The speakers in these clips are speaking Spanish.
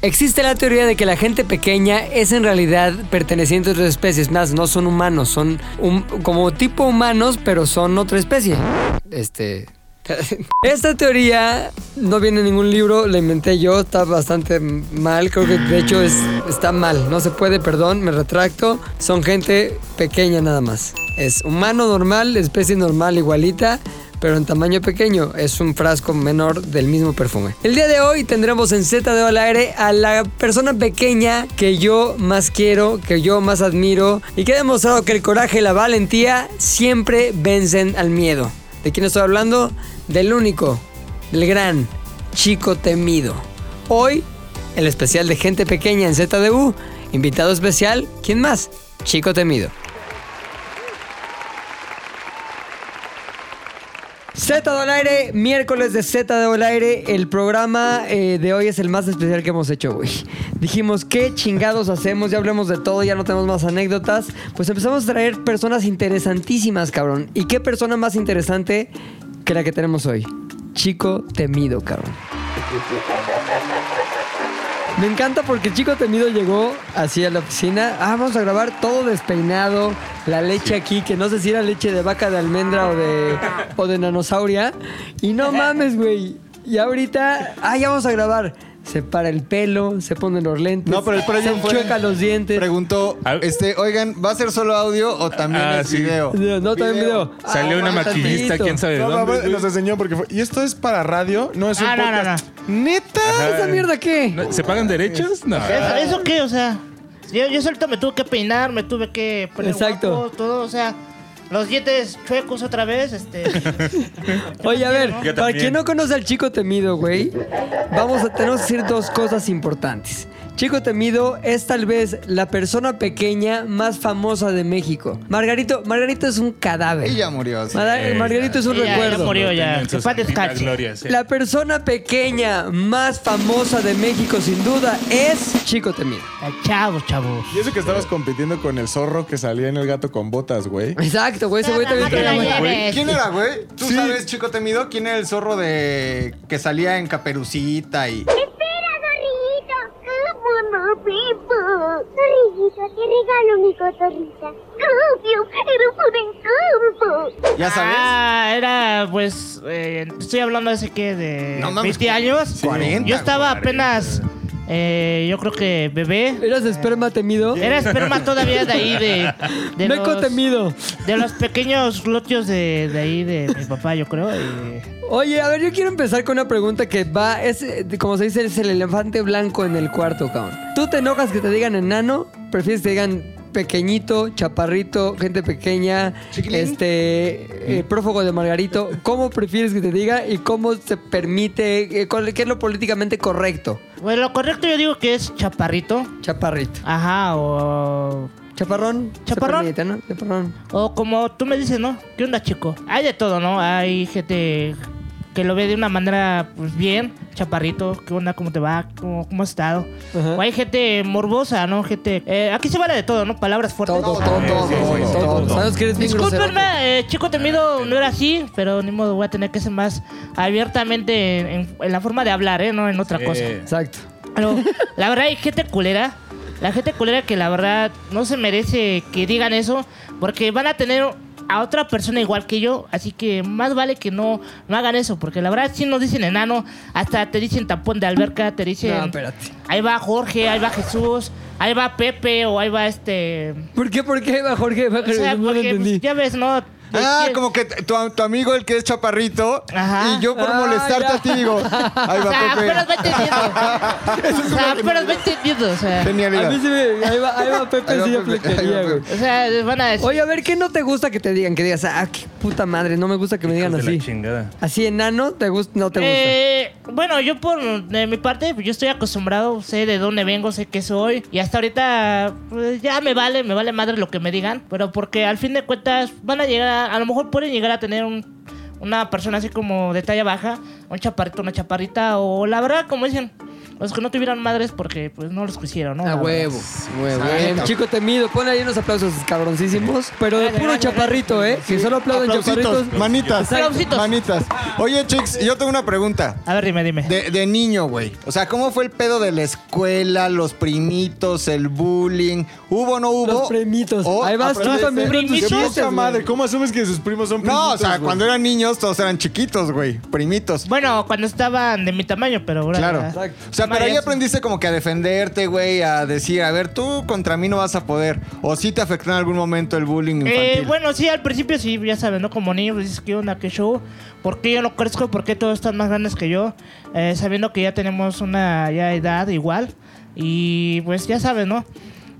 Existe la teoría de que la gente pequeña es en realidad perteneciente a otras especies. Más, no son humanos, son hum- como tipo humanos, pero son otra especie. Este. Esta teoría no viene en ningún libro, la inventé yo, está bastante mal, creo que de hecho es, está mal, no se puede, perdón, me retracto, son gente pequeña nada más. Es humano normal, especie normal igualita, pero en tamaño pequeño, es un frasco menor del mismo perfume. El día de hoy tendremos en Z de al aire a la persona pequeña que yo más quiero, que yo más admiro y que ha demostrado que el coraje y la valentía siempre vencen al miedo. ¿De quién estoy hablando? Del único, del gran, chico temido. Hoy, el especial de gente pequeña en ZDU. Invitado especial, ¿quién más? Chico temido. Z del aire, miércoles de Z del aire. El programa eh, de hoy es el más especial que hemos hecho, güey. Dijimos, ¿qué chingados hacemos? Ya hablemos de todo, ya no tenemos más anécdotas. Pues empezamos a traer personas interesantísimas, cabrón. ¿Y qué persona más interesante que la que tenemos hoy? Chico temido, cabrón. Me encanta porque chico temido llegó así a la oficina. Ah, vamos a grabar todo despeinado. La leche aquí, que no sé si era leche de vaca de almendra o de, o de nanosauria. Y no mames, güey. Y ahorita, ah, ya vamos a grabar. Se para el pelo, se ponen los lentes. No, pero el se fue- chueca los dientes. Preguntó, este, oigan, ¿va a ser solo audio o también Ah, es sí. video? No, también video. Salió Ah, una maquillista, tantito. quién sabe No, dónde. no, nos enseñó porque fue. ¿Y esto es para radio? No es un Ah, no, no, podcast. ¿Neta? ¿Esa mierda qué? No, ¿Se pagan derechos? No. ¿Eso, eso qué? O sea, yo, yo solito me tuve que peinar, me tuve que poner Exacto. guapo, todo, o sea, los dientes chuecos otra vez, este... Oye, a ver, para quien no conoce al chico temido, güey, vamos a tenemos que decir dos cosas importantes. Chico temido es tal vez la persona pequeña más famosa de México. Margarito, Margarito es un cadáver. Ella murió. sí. Mar- Eh, Margarito es un ya, ya recuerdo. murió ya. Que paz descanse. eh. La persona pequeña más famosa de México, sin duda, es Chico temido. Ay, Chavos, chavos. Y eso que estabas compitiendo con el zorro que salía en el gato con botas, güey. Exacto, güey, ese güey también No te la traía-. ¿Quién era, güey? ¿Tú sabes, chico temido? ¿Quién era el zorro de que salía en caperucita y... Espera, zorrillito. ¿Cómo no, Pepo? Zorrillito, te regalo mi cotorrita. Obvio, eres un encanto. ¿Ya sabes? Ah, era pues, eh, estoy hablando de ese que de No mames, 20 años. 40, Yo estaba apenas, eh, yo creo que bebé. ¿Eras esperma temido? Era esperma todavía de ahí de... de Meco los- temido. De los pequeños glúteos de, de ahí de mi papá, yo creo. y- Oye, a ver, yo quiero empezar con una pregunta que va, es, eh, como se dice, es el elefante blanco en el cuarto, cabrón. ¿Tú te enojas que te digan enano? ¿Prefieres que te digan pequeñito, chaparrito, gente pequeña, este, eh, prófugo de Margarito? ¿Cómo prefieres que te diga y cómo se permite, eh, cuál- qué es lo políticamente correcto? Bueno, lo correcto yo digo que es chaparrito. Chaparrito. Ajá, o... Chaparrón. se Chaparrón. permite, ¿no? Chaparrón. O como tú me dices, ¿no? ¿Qué onda, chico? Hay de todo, ¿no? Hay gente que lo ve de una manera, pues bien, chaparrito, ¿qué onda? ¿Cómo te va? ¿Cómo, cómo has estado? Ajá. O hay gente morbosa, ¿no? Gente... eh, aquí se vale de todo, ¿no? Palabras fuertes. Todo, todo, todo. Sabes que eres bien grosero. Discúlpenme, eh, chico temido no era así, pero ni modo, voy a tener que ser más abiertamente en, en- en la forma de hablar, ¿eh? No en otra cosa. Eh, Exacto. Pero la verdad hay gente culera. La gente culera que la verdad no se merece que digan eso. Porque van a tener a otra persona igual que yo. Así que más vale que no, no hagan eso. Porque la verdad si nos dicen enano. Hasta te dicen tapón de alberca. Te dicen... No, espérate. Ahí va Jorge, ahí va Jesús. Ahí va Pepe o ahí va este... ¿Por qué? ¿Por qué, va Jorge? Va O sea, no lo porque, entendí. pues, ya ves, ¿no? De Ah, como que tu, tu amigo el que es chaparrito Ajá. y yo por Ah, molestarte ya. a ti digo, ahí O sea, va apenas va Pepe. entendiendo. o sea, apenas va entendiendo. O sea, A Genialidad. mí se me... Ahí va, ahí va Pepe, va sí, Pepe, flequería, ahí va güey. Pepe. o sea, les van a decir... Oye, a ver, ¿qué no te gusta que te digan? Que digas, ah, qué puta madre, no me gusta que me digan así. la chingada. Así enano, ¿te gusta? No te gusta. Eh, bueno, yo por de mi parte, yo estoy acostumbrado, sé de dónde vengo, sé qué soy. Y hasta ahorita pues, ya me vale, me vale madre lo que me digan. Pero porque al fin de cuentas van a llegar, a, a lo mejor pueden llegar a tener un- una persona así como de talla baja, un chaparrito, una chaparrita. O la verdad, como dicen, los que no tuvieran madres porque pues no los quisieron, ¿no? A huevo, huevo. Exacto. Chico temido, pon ahí unos aplausos cabroncísimos, pero de Dale, puro dale, chaparrito, ¿eh? Que solo aplauden Aplausitos, chaparritos. manitas, Aplausitos. manitas. Oye, chicos, yo tengo una pregunta. A ver, dime, dime. De, de niño, güey. O sea, ¿cómo fue el pedo de la escuela, los primitos, el bullying? ¿Hubo o no hubo? Los primitos. O Ahí vas tú aprendiste- también con tus Primitos. Güey. madre. ¿Cómo asumes que sus primos son primitos? No, o sea, güey? cuando eran niños todos eran chiquitos, güey. Primitos. Bueno, cuando estaban de mi tamaño, pero ahora. Claro. Exacto. O sea, pero ahí aprendiste como que a defenderte, güey, a decir, a ver, tú contra mí no vas a poder. O sí te afectó en algún momento el bullying infantil. Eh, bueno, sí, al principio sí, ya saben, ¿no? Como niño, dices, ¿qué onda? ¿Qué show? ¿Por qué yo no crezco? ¿Por qué todos están más grandes que yo? Eh, sabiendo que ya tenemos una ya edad igual. Y pues ya saben, ¿no?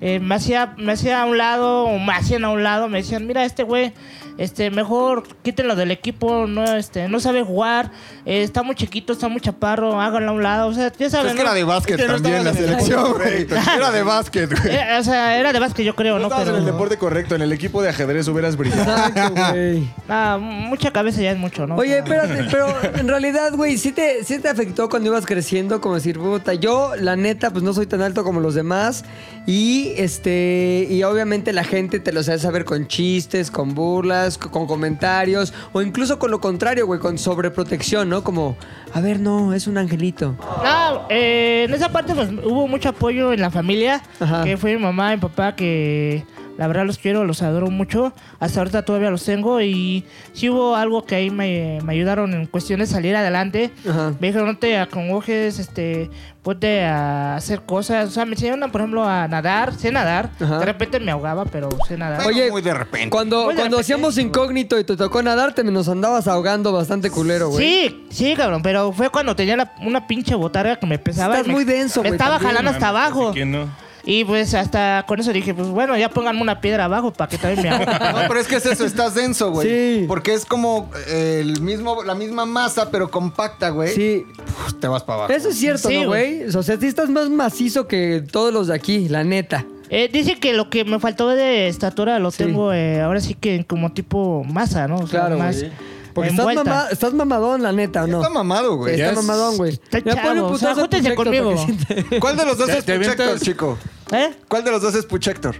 Eh, me, hacía, me hacía a un lado, o me hacían a un lado, me decían, mira, este güey, este, mejor quítenlo del equipo, no, este, no sabe jugar, eh, está muy chiquito, está muy chaparro, háganlo a un lado, o sea, ya saben, es que ¿no? era de básquet también la selección, güey. Era de básquet, güey. Eh, o sea, era de básquet, yo creo, No ¿no? estabas Pero, en el deporte correcto. En el equipo de ajedrez hubieras brillado. Exacto, güey. Ah, mucha cabeza ya es mucho, ¿no? Oye, espérate, pero en realidad, güey, ¿sí te, ¿sí te afectó cuando ibas creciendo? Como decir, puta, yo, la neta, pues no soy tan alto como los demás. Y este, y obviamente la gente te lo sabe saber con chistes, con burlas, co- con comentarios, o incluso con lo contrario, güey, con sobreprotección, ¿no? Como, a ver, no, es un angelito. No, eh, en esa parte pues hubo mucho apoyo en la familia, Ajá. que fue mi mamá y mi papá, que la verdad los quiero, los adoro mucho. Hasta ahorita todavía los tengo y sí hubo algo que ahí me, me ayudaron en cuestión de salir adelante. Ajá. Me dijeron, no te acongojes, este, ponte a hacer cosas. O sea, me enseñaron, por ejemplo, a nadar, sé nadar. Ajá. De repente me ahogaba, pero sé nadar. Oye, muy de repente. Cuando, Muy de cuando repente. hacíamos incógnito y te tocó nadarte, me nos andabas ahogando bastante culero, güey. Sí, sí, cabrón, pero fue cuando tenía la- una pinche botarga que me pesaba. Estás me- muy denso, güey, estaba también. jalando hasta abajo. ¿Quién no? Y pues hasta con eso dije, pues bueno, ya pónganme una piedra abajo para que también me ahogue. No, pero es que es eso, estás denso, güey. Sí. Porque es como eh, el mismo, la misma masa, pero compacta, güey. Sí, Uf, Te vas para abajo. eso es cierto, Sí, ¿no, güey? O sea, sí estás más macizo que todos los de aquí, la neta. Eh, dice que lo que me faltó de estatura lo Sí. tengo eh, ahora sí que como tipo masa, ¿no? O sea, Claro, más güey. Porque estás, envuelta. mama- estás mamadón, la neta, ¿o no? Está mamado, güey. Está es- mamadón, güey. Está un chavo, o sea, putazo a júntense Puchector conmigo. para que sienta- ¿Cuál de los dos ¿Te- es te Puchector, chico? ¿Eh? ¿Cuál de los dos es Puchector?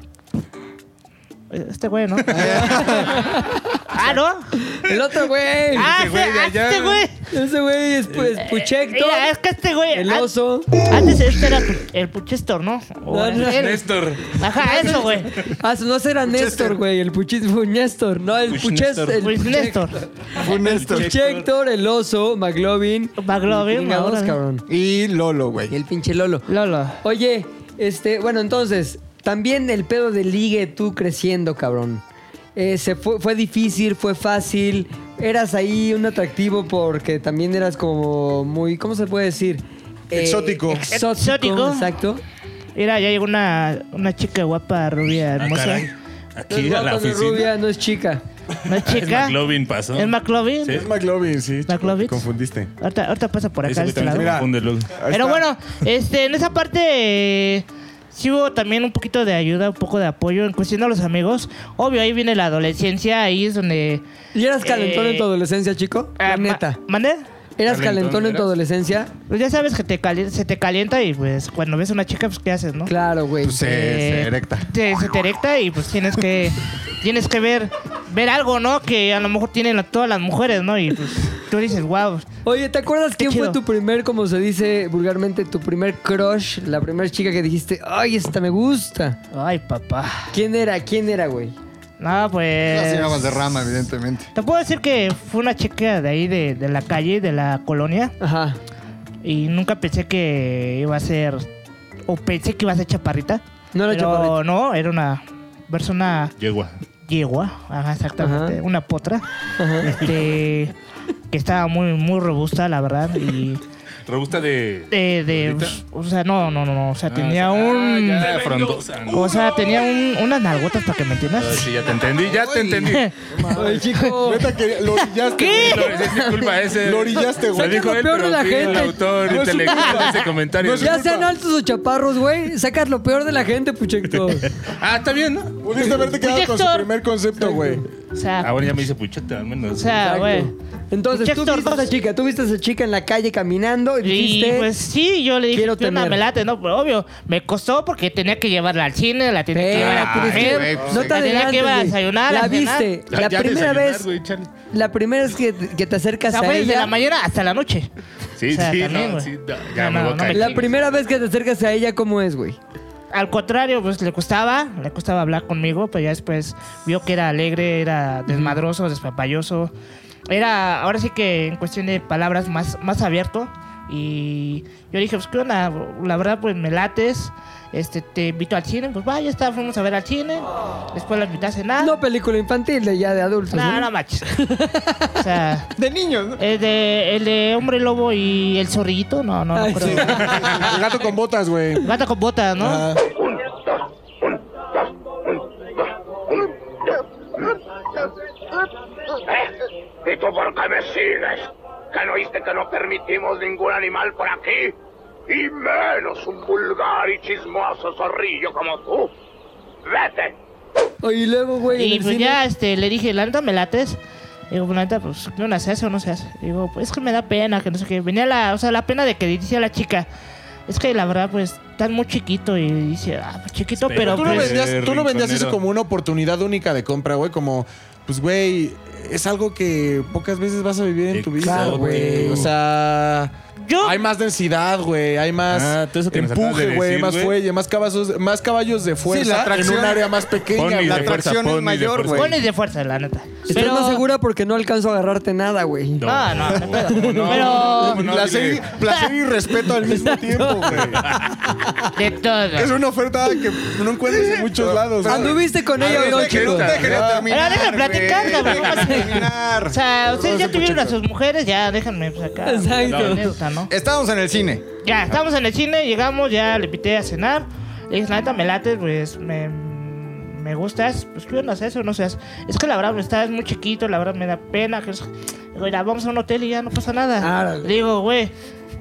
Este güey, ¿no? ah, ¿no? El otro güey. Ah, Ese güey de este, ah, allá. este güey. Ese güey es pues Puchector. Mira, es que este güey. El oso. Antes este era el Puchestor, ¿no? O No, no. él. Néstor. Ajá, eso, güey. Ah, no será Néstor, güey. El Néstor. No, el Puchestor. El Pues Néstor. Fue Néstor. Puchector, el oso, McLovin. McLovin, cabrón. Y Lolo, güey. el pinche Lolo. Lolo. Oye, este, bueno, entonces, también el pedo de ligue tú creciendo, cabrón. Eh, se fue, fue difícil, fue fácil. Eras ahí un atractivo porque también eras como muy, ¿cómo se puede decir? Eh, Exótico. exótico. Exótico. Exacto. Mira, ya llegó una, una chica guapa, rubia, Ah, hermosa. caray. No es Aquí a la guapa, no es oficina. rubia, no es chica. No es Es chica. McLovin pasó. ¿Es McLovin? Sí. Es McLovin, sí. chico, McLovin. te confundiste. Ahorita, ahorita pasa por acá, Ese de güey este también se lado. confunde luego. Ahí Pero está. bueno, este, en esa parte eh, sí hubo también un poquito de ayuda, un poco de apoyo en cuestión de los amigos. Obvio, ahí viene la adolescencia, ahí es donde... ¿Y eras calentón Eh, en tu adolescencia, chico? La ah, ma- neta. ¿Eras calentón, calentón en tu adolescencia? Pues ya sabes que te cali- se te calienta y pues cuando ves a una chica, pues ¿qué haces, no? Claro, güey. Pues se, Eh, se erecta. te- se te erecta y pues tienes que tienes que ver ver algo, ¿no? Que a lo mejor tienen la- todas las mujeres, ¿no? Y pues tú dices, wow. Oye, ¿te acuerdas quién fue chido. tu primer, como se dice vulgarmente, tu primer crush? La primera chica que dijiste, ay, esta me gusta. Ay, papá. ¿Quién era? ¿Quién era, güey? No, La pues... señora Valderrama, evidentemente. Te puedo decir que fue una chica de ahí, de, de la calle, de la colonia. Ajá. Y nunca pensé que iba a ser... O pensé que iba a ser chaparrita. No era pero chaparrita. no, era una persona Yegua. yegua. Ajá, exactamente. Ajá. Una potra. Este... Que estaba muy, muy robusta, la verdad. Y... Robusta de. De, de, o sea, no, no, no, no, o sea, Ah, tenía ah, un, ya, frondosa. o sea, tenía un, unas nalgotas para que me entiendas. Ah, sí, ya te entendí, ya te entendí. Oye, chico. Neta que lo orillaste. ¿Qué? No, es mi culpa ese. Lo orillaste, güey. Lo dijo él, peor de pero la fui el gente. autor No es intelectual de ese comentario. Ya sean altos o chaparros, güey. Sacas lo peor de la gente, Puchector. Ah, está bien, ¿no? Pudiste haberte quedado con su Héctor. primer concepto, güey. Sea, Ahora ya me dice pucheta, al menos. o sea, güey. Entonces, tú Check viste a esa chica, tú viste a esa chica en la calle caminando y Y dijiste... pues sí, yo le dije quiero que tener. me late, ¿no? Pero obvio, me costó porque tenía que llevarla al cine, la tenía que llevar a Espérate, Ay, comer, güey, pues, no te la tenía que llevar a güey. desayunar, La cenar. viste, Ya- la ya primera desayunar, vez, güey, chale. la primera vez que, que te O acercas sea, a fue desde ella, la mañana hasta la noche. Sí, O sea, sí, también, no, güey. sí, no, ya No, me no, voy a no me caer. la chingues. primera vez que te acercas a ella, ¿cómo es, güey? Al contrario, pues le costaba, le costaba hablar conmigo, pero ya después vio que era alegre, era desmadroso, despapalloso. Era, ahora sí que en cuestión de palabras, más, más abierto. Y yo dije, pues qué onda, la verdad, pues me lates. Este, te invito al cine, pues vaya, está, fuimos a ver al cine. Después la invité a cenar. No película infantil, de ya de adultos, no, ¿no? no manches. o sea, De niños, ¿no? el de, el de Hombre Lobo y el Zorrillito, no, no, no Ay, creo. sí. El gato con botas, güey. Gata con botas, ¿no? Ajá. ¿Y tú por qué me sigues? ¿Que no oíste que no permitimos ningún animal por aquí? Y menos un vulgar y chismoso zorrillo como tú. ¡Vete! Y luego, güey, Y pues ya este, le dije, la neta me lates. Digo, pues la neta, pues, ¿qué onda? ¿Se hace o no se hace? Digo, pues es que me da pena, que no sé qué. Venía la, o sea, la pena de que dice a la chica. Es que la verdad, pues, estás muy chiquito. Y dice, ah, pues chiquito, Espera, pero Tú no, pues. vendías, tú no vendías eso como una oportunidad única de compra, güey. Como, pues, güey, es algo que pocas veces vas a vivir en tu vida, güey. O sea... Yo- Hay más densidad, güey. Hay más Ah, todo eso que nos acabas empuje, güey. decir, Más güey. fuelle, más caballos, más caballos de fuerza la en atracción- un área más pequeña. Pony güey. La de fuerza, atracción es de mayor, fuerza. güey. Pones de fuerza, la neta. Estás más segura porque no alcanzo a agarrarte nada, güey. No, no, no, pero. no, pero no, placer, dile. y, placer y respeto al mismo tiempo, güey. de todo. Es una oferta que no encuentras en muchos lados. güey. ¿Anduviste con ella o no, Pero déjenme platicar, güey. cabrón. O sea, ustedes ya tuvieron a sus mujeres, ya déjenme acá. Exacto. ¿No? Estábamos en el cine. Ya, estamos en el cine, llegamos, ya le invité a cenar. Le dije, la neta, me lates, pues me, me gustas. Pues, ¿qué onda? ¿Eso o no seas? Es que la verdad, me estás muy chiquito, la verdad me da pena. Que es... Digo, mira, vamos a un hotel y ya no pasa nada. Árale. Le digo, güey,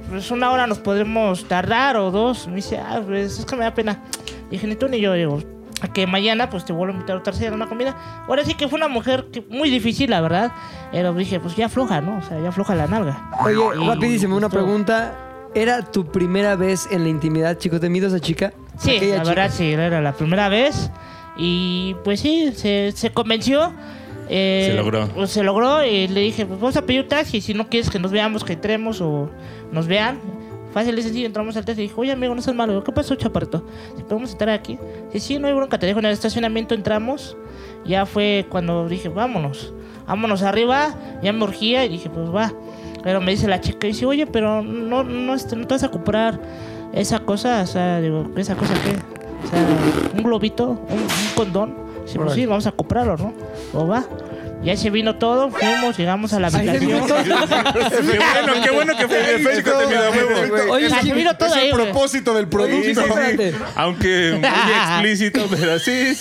pues una hora nos podremos tardar o dos. Me dice, ah, pues es que me da pena. Dije, ni tú ni yo, digo. A Que mañana pues te vuelvo a invitar otra cena, una comida. Ahora sí que fue una mujer que- muy difícil, la verdad. Pero dije, pues ya afloja, ¿no? O sea, ya afloja la nalga. Oye, Y rapidísimo, una justo- pregunta. ¿Era tu primera vez en la intimidad, chicos? ¿Te mido a esa chica? Sí, la chica. verdad sí, era la primera vez. Y pues sí, se, se convenció. eh, Se logró. pues, se logró y le dije, pues vamos a pedir un taxi. Si no quieres que nos veamos, que entremos o nos vean. Fácil y sencillo, entramos al taxi y dijo, oye amigo, no seas malo. ¿Qué pasó, chaparrito? Si podemos estar aquí. Sí, sí, no hay bronca. Te dejo en el estacionamiento, entramos. Ya fue cuando dije, vámonos. Vámonos arriba. Ya me urgía y dije, pues va. Pero me dice la chica, dice, oye, pero no, no, este, no te vas a comprar esa cosa, o sea, digo, ¿esa cosa qué? O sea, un globito, un, un condón. Dice, pues sí, vamos a comprarlo, ¿no? O va. Ya se vino todo, fuimos, llegamos a la habitación. Qué bueno, qué bueno que fue el efecto de mi huevo. Oye, O sea, sí, se vino todo Es ahí, el güey. propósito del producto. Oye. Aunque muy explícito, pero sí.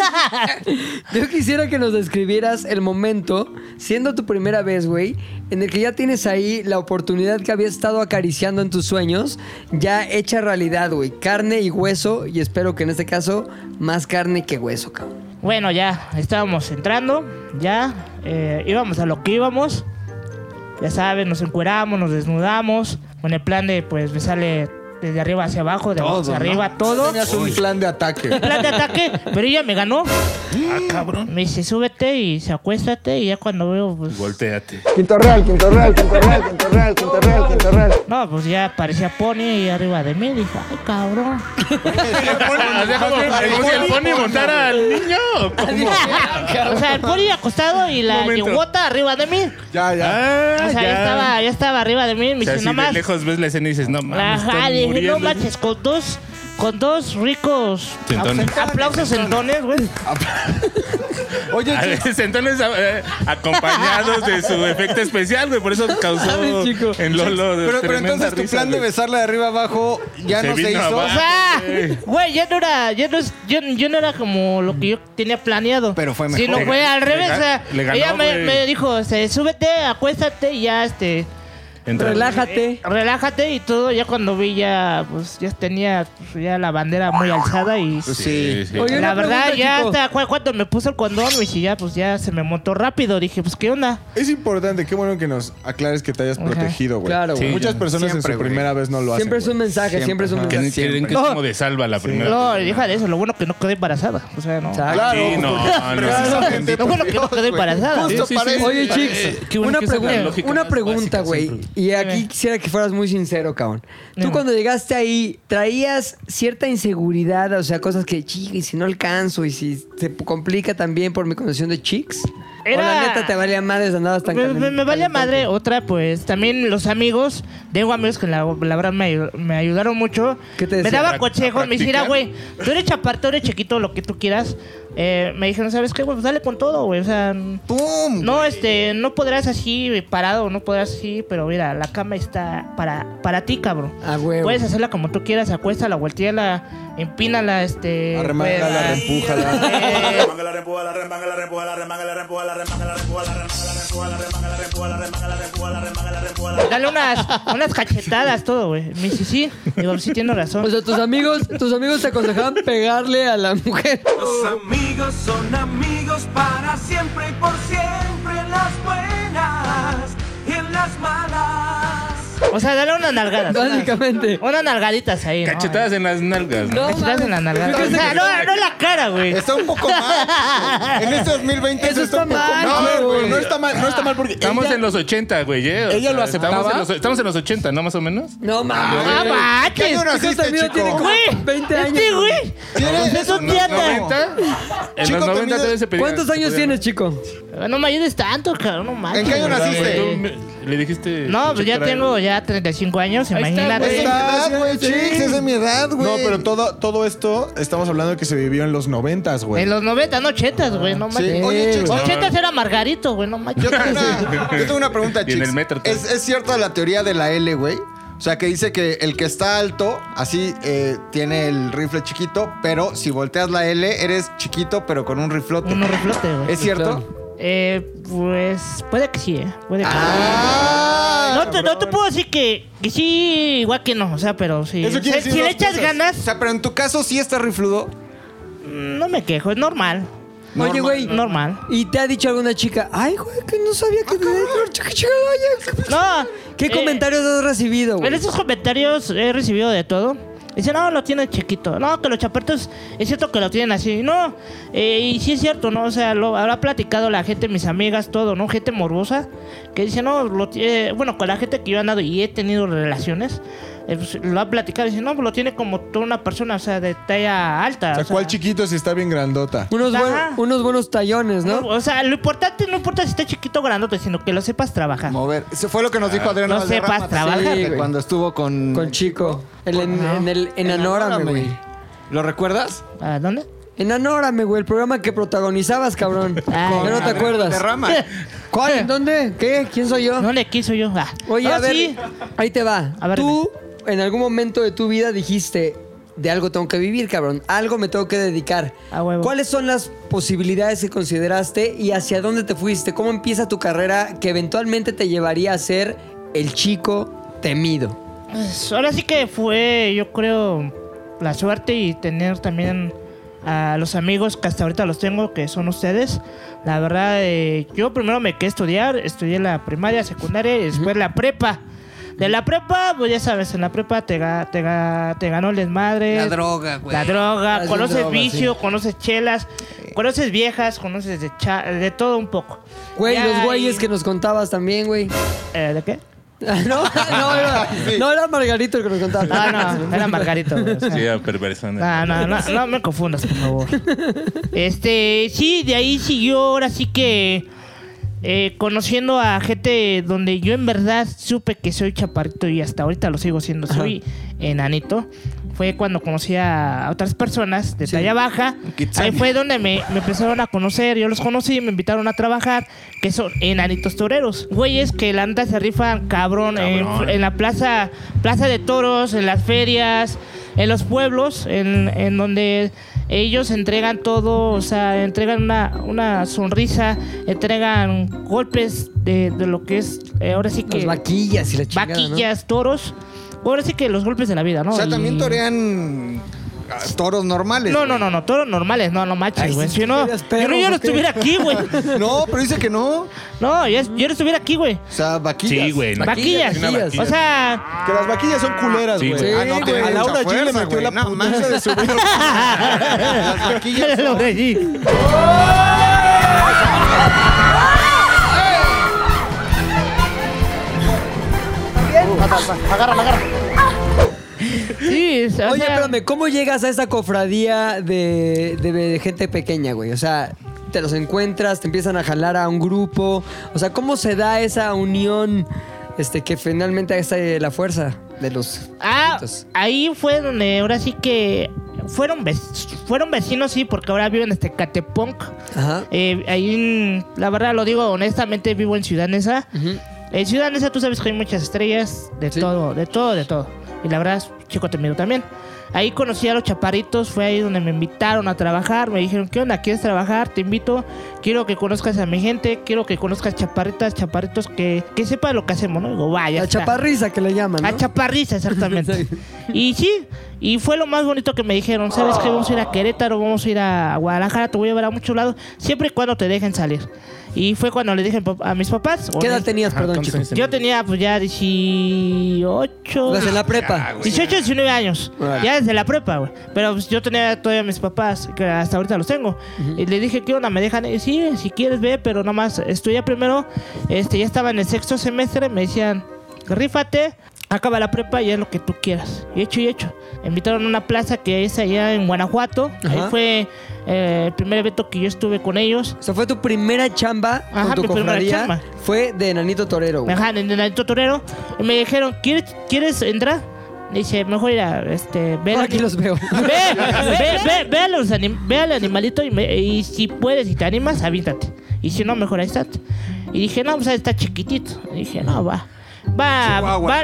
Yo quisiera que nos describieras el momento, siendo tu primera vez, güey, en el que ya tienes ahí la oportunidad que habías estado acariciando en tus sueños, ya hecha realidad, güey. Carne y hueso, y espero que en este caso, más carne que hueso, cabrón. Bueno, ya estábamos entrando, ya eh, íbamos a lo que íbamos. Ya saben, nos encueramos, nos desnudamos, con el plan de pues besarle desde arriba hacia abajo, de abajo hacia arriba, todo. Tenías un plan de ataque. Plan de ataque, pero ella me ganó. Ah, cabrón. Me dice, súbete y se acuéstate y ya cuando veo, pues... Volteate. Quinto real, quinto real, quinto real, quinto real, quinto real, quinto real. No, pues ya parecía Pony ahí arriba de mí. Dije, ay, cabrón. El pony montara al niño. ¿o sea, el Pony acostado y la yeguota arriba de mí. Ya, ya. Ah, O sea, ya estaba, ya estaba arriba de mí. Me O sea, dice, de más. lejos ves la escena y dices, no mames, No manches, con dos, con dos ricos Sentones. apl- aplausos sentones, güey. Oye, A veces, entonces, eh, acompañados de su efecto especial, güey. Por eso causó chico. en Lolo Pero, pero entonces tu risa, plan de güey. besarla de arriba abajo ya Se no se hizo. O abajo. sea, güey. güey, ya no era, ya no, es- yo, yo no era como lo que yo tenía planeado. Pero fue mejor. Sino fue al revés. ga- o sea, le ganó, ella me, me dijo, este, súbete, acuéstate y ya, este... Entra- Relájate. Relájate y todo. Ya cuando vi ya, pues ya tenía pues, ya la bandera muy alzada y... Pues sí. sí. Oye, la una verdad, pregunta, ya chico. hasta cu- cuando me puso el condón, y si ya, pues ya se me montó rápido. Dije, pues, ¿qué onda? Es importante, qué bueno que nos aclares que te hayas Ajá. protegido, güey. Claro, güey. Muchas personas Siempre, en su güey. primera vez no lo hacen. Siempre es un güey. mensaje, siempre, es un Que, mensaje. que- que es No. como de salva la primera. No, deja de eso. Lo bueno que no quedé embarazada. O sea, no. Exacto. Claro, Sí, no, no. precisamente Lo bueno que no quedé embarazada. Justo Sí, sí, para sí. eso. Oye, Chicks, qué bueno una, que esa pregunta, lógica una más pregunta, básica güey. siempre. Y aquí quisiera que fueras muy sincero, cabrón. Tú cuando llegaste ahí, ¿traías cierta inseguridad? O sea, cosas que, chica, y si no alcanzo, y si se complica también por mi condición de Chicks. O Era- la neta te valía madres, andabas tan Me, me, me valía madre. Otra, pues también los amigos. Tengo amigos que la, la verdad me, me ayudaron mucho. ¿Qué te me decían? daban ¿A consejos. Me practicar? güey, tú eres chaparto, eres chiquito, lo que tú quieras. Eh, me dijeron, ¿sabes qué, güey? Pues dale con todo, güey. O sea, ¡Pum! no, este, no podrás así parado, no podrás así, pero mira, la cama está para, para ti, cabrón. Ah, huevo. Puedes hacerla como tú quieras, acuéstala, volteala, empínala, este. Arremángala, pues, reempújala. eh, Dale unas, unas cachetadas, todo, güey. Me dice, sí. Digo, sí, tienes razón. O sea, tus amigos, tus amigos te aconsejaban pegarle a la mujer. Los amigos son amigos para siempre y por siempre en las buenas y en las malas. O sea, dale unas nalgadas. unas- Básicamente. Unas nalgaditas ahí, ¿no? Cachetadas en las nalgas. ¿no? No, Cachetadas en la nalgada. Yo O sea, no, no en la cara, güey. Está un poco mal. En este 2020 Eso está un poco mal, No, güey. güey, no está mal, no está mal porque Estamos ella- en los 80, güey. ¿eh? Ella lo sea, Estamos aceptaba. en, los, estamos en los 80, ¿no? Más o menos. No mames. Ah, ¿Qué manches. año Chicos, naciste, chico? tiene como Güey, 20 años. Este, güey. ¿Tienes? Es un En los tiata. 90. En los 90 te todavía se pedía. ¿Cuántos años tienes, chico? No me ayudes tanto, cabrón, no manches. ¿En qué año naciste? Le dijiste. No, pues ya tengo ya 35 años, Ahí está, imagínate. güey. edad, güey, Chicks, es de mi edad, güey. No, pero todo, todo esto estamos hablando de que se vivió en los noventas, güey. En los 90, no 80, güey, no Sí. manches. Oye, Chicks, 80 era Margarito, güey, no manches. Yo tengo una, yo tengo una pregunta, Y en chicos. el metro, ¿Es, ¿Es cierta la teoría de la L, güey? O sea, que dice que el que está alto, así eh, tiene el rifle chiquito, pero si volteas la L, eres chiquito, pero con un riflote. Uno reflote, güey. ¿Es cierto? Eh, pues puede que sí, eh. Puede que Ah, no, te, no te puedo decir que, que sí, igual que no, o sea, pero sí. Eso quiere si decir si le dos echas cosas. O ganas, sea, pero en tu caso sí está rifludo. no me quejo, es normal. Oye, güey. Normal. ¿Y te ha dicho alguna chica? Ay, güey, que no sabía que tenía chica, chica, oye, No. ¿Qué eh, comentarios has recibido, En güey? esos comentarios he recibido de todo. Dice, no, lo tiene chiquito. No, que los chapartos es cierto que lo tienen así. No, eh, y sí es cierto, ¿no? O sea, lo habrá platicado la gente, mis amigas, todo, ¿no? Gente morbosa que dice, no, lo tiene. Bueno, con la gente que yo he andado y he tenido relaciones, lo ha platicado. Dice, no, pues lo tiene como toda una persona, o sea, de talla alta. O sea, o sea, ¿cuál chiquito si está bien grandota? Unos, buen- unos buenos tallones, ¿no? O sea, lo importante no importa si está chiquito o grandote, sino que lo sepas trabajar. Mover. Eso fue lo que nos dijo Adrián no Valderrama sepas trabajar. Sí, cuando estuvo con... Con chico. El en, en el enanórame, güey. ¿Lo recuerdas? ¿A dónde? Enanórame, güey, el programa que protagonizabas, cabrón. Ah. ¿Ya no te acuerdas? Derrama. ¿Cuál? ¿En dónde? ¿Qué? ¿Quién soy yo? No le quiso yo. Ah. Oye, Ah, a ver, sí. ahí te va. A ver, Tú, en algún momento de tu vida dijiste, de algo tengo que vivir, cabrón. Algo me tengo que dedicar. A huevo. ¿Cuáles son las posibilidades que consideraste y hacia dónde te fuiste? ¿Cómo empieza tu carrera que eventualmente te llevaría a ser el chico temido? Pues, ahora sí que fue, yo creo, la suerte y tener también a los amigos que hasta ahorita los tengo, que son ustedes. La verdad, eh, yo primero me quedé a estudiar, estudié la primaria, secundaria y después la prepa. De la prepa, pues ya sabes, en la prepa te, ga- te, ga- te ganó el desmadre. La droga, güey. La droga, conoces droga, vicio, sí. conoces chelas, conoces viejas, conoces de, cha- de todo un poco. Güey, los güeyes y- que nos contabas también, güey. eh, ¿De qué? no, no, era, no era Margarito el que nos contaba. No, no, era Margarito. güey, o sea. Sí, a perversona. No, no, no, no me confundas, por favor. Este, sí, de ahí siguió ahora sí que eh, conociendo a gente donde yo en verdad supe que soy chaparrito y hasta ahorita lo sigo siendo, soy enanito. fue cuando conocí a otras personas de Sí. talla baja. Kitsania. Ahí fue donde me, me empezaron a conocer, yo los conocí, me invitaron a trabajar, que son enanitos toreros. Güeyes que la neta se rifan cabrón, en- la plaza, plaza de toros, en las ferias, en los pueblos, en, en donde ellos entregan todo, o sea, entregan una, una sonrisa, entregan golpes de, de lo que es, eh, ahora sí que... Las vaquillas y la chingada, ¿no? vaquillas, toros. Ahora sí que los golpes de la vida, ¿no? O sea, también Y- torean toros normales. No, no, no, no, toros normales, no, no manches, güey. si Si no, yo no, yo no estuviera aquí, güey. No, pero dice que no. No, yo, yo no estuviera aquí, güey. O sea, vaquillas. Sí, güey. no. Vaquillas. Una vaquilla. O sea, Que las vaquillas son culeras, Sí, güey. Ah, no, Sí, tiene güey. A mucha Laura G le metió la No, mames. de su vida. Las vaquillas son- sí, o sea, Oye, espérame, ¿cómo llegas a esta cofradía de, de- de gente pequeña, güey? O sea, te los encuentras, te empiezan a jalar a un grupo. O sea, ¿cómo se da esa unión este, que finalmente hace la fuerza de los... Ah, ahí fue donde ahora sí que fueron, fueron vecinos, sí, porque ahora viven en Tecatepunk. Ajá. Eh, ahí, en- la verdad lo digo honestamente, vivo en Ciudad Neza. Ujú. En Ciudad Neza tú sabes que hay muchas estrellas, de Sí. todo, de todo, de todo. Y la verdad, chico te miro también. Ahí conocí a los chaparritos, fue ahí donde me invitaron a trabajar. Me dijeron, ¿qué onda? ¿Quieres trabajar? Te invito. Quiero que conozcas a mi gente. Quiero que conozcas chaparritas, chaparritos que, que sepan lo que hacemos, ¿no? Digo, vaya. La chaparriza que le llaman, ¿no? A chaparriza, exactamente. y sí, y fue lo más bonito que me dijeron. ¿Sabes qué? Vamos a ir a Querétaro, vamos a ir a Guadalajara, te voy a ver a muchos lados, siempre y cuando te dejen salir. Y fue cuando le dije a mis papás. ¿Qué edad tenías, perdón, ¿cuántos chico? Yo tenía pues ya 18... Ibas en la prepa. 18, 19 años. Ya desde la prepa, güey. Pero pues, yo tenía todavía a mis papás, que hasta ahorita los tengo. Y le dije, ¿qué onda? ¿Me dejan? ir? sí, si quieres, ve, pero nada más estudia primero. Este, ya estaba en el sexto semestre. Me decían, rífate, acaba la prepa y haz lo que tú quieras. Y hecho y hecho. Me invitaron a una plaza que es allá en Guanajuato. Ahí Ajá. fue eh, el primer evento que yo estuve con ellos. O sea, fue tu primera chamba Ajá, con tu mi primera chamba. Fue de Enanito Torero, güey. dejaron en el torero y me dijeron, ¿quieres, ¿quieres entrar? Dice, mejor ir a, este, Por aquí los veo. Ve, ve, ve, ve, a los anim- ve al animalito y, me- y si puedes y te animas, avíntate. Y si no, mejor ahí estate. Y dije, no, pues está chiquitito. Y dije, no, va. Va,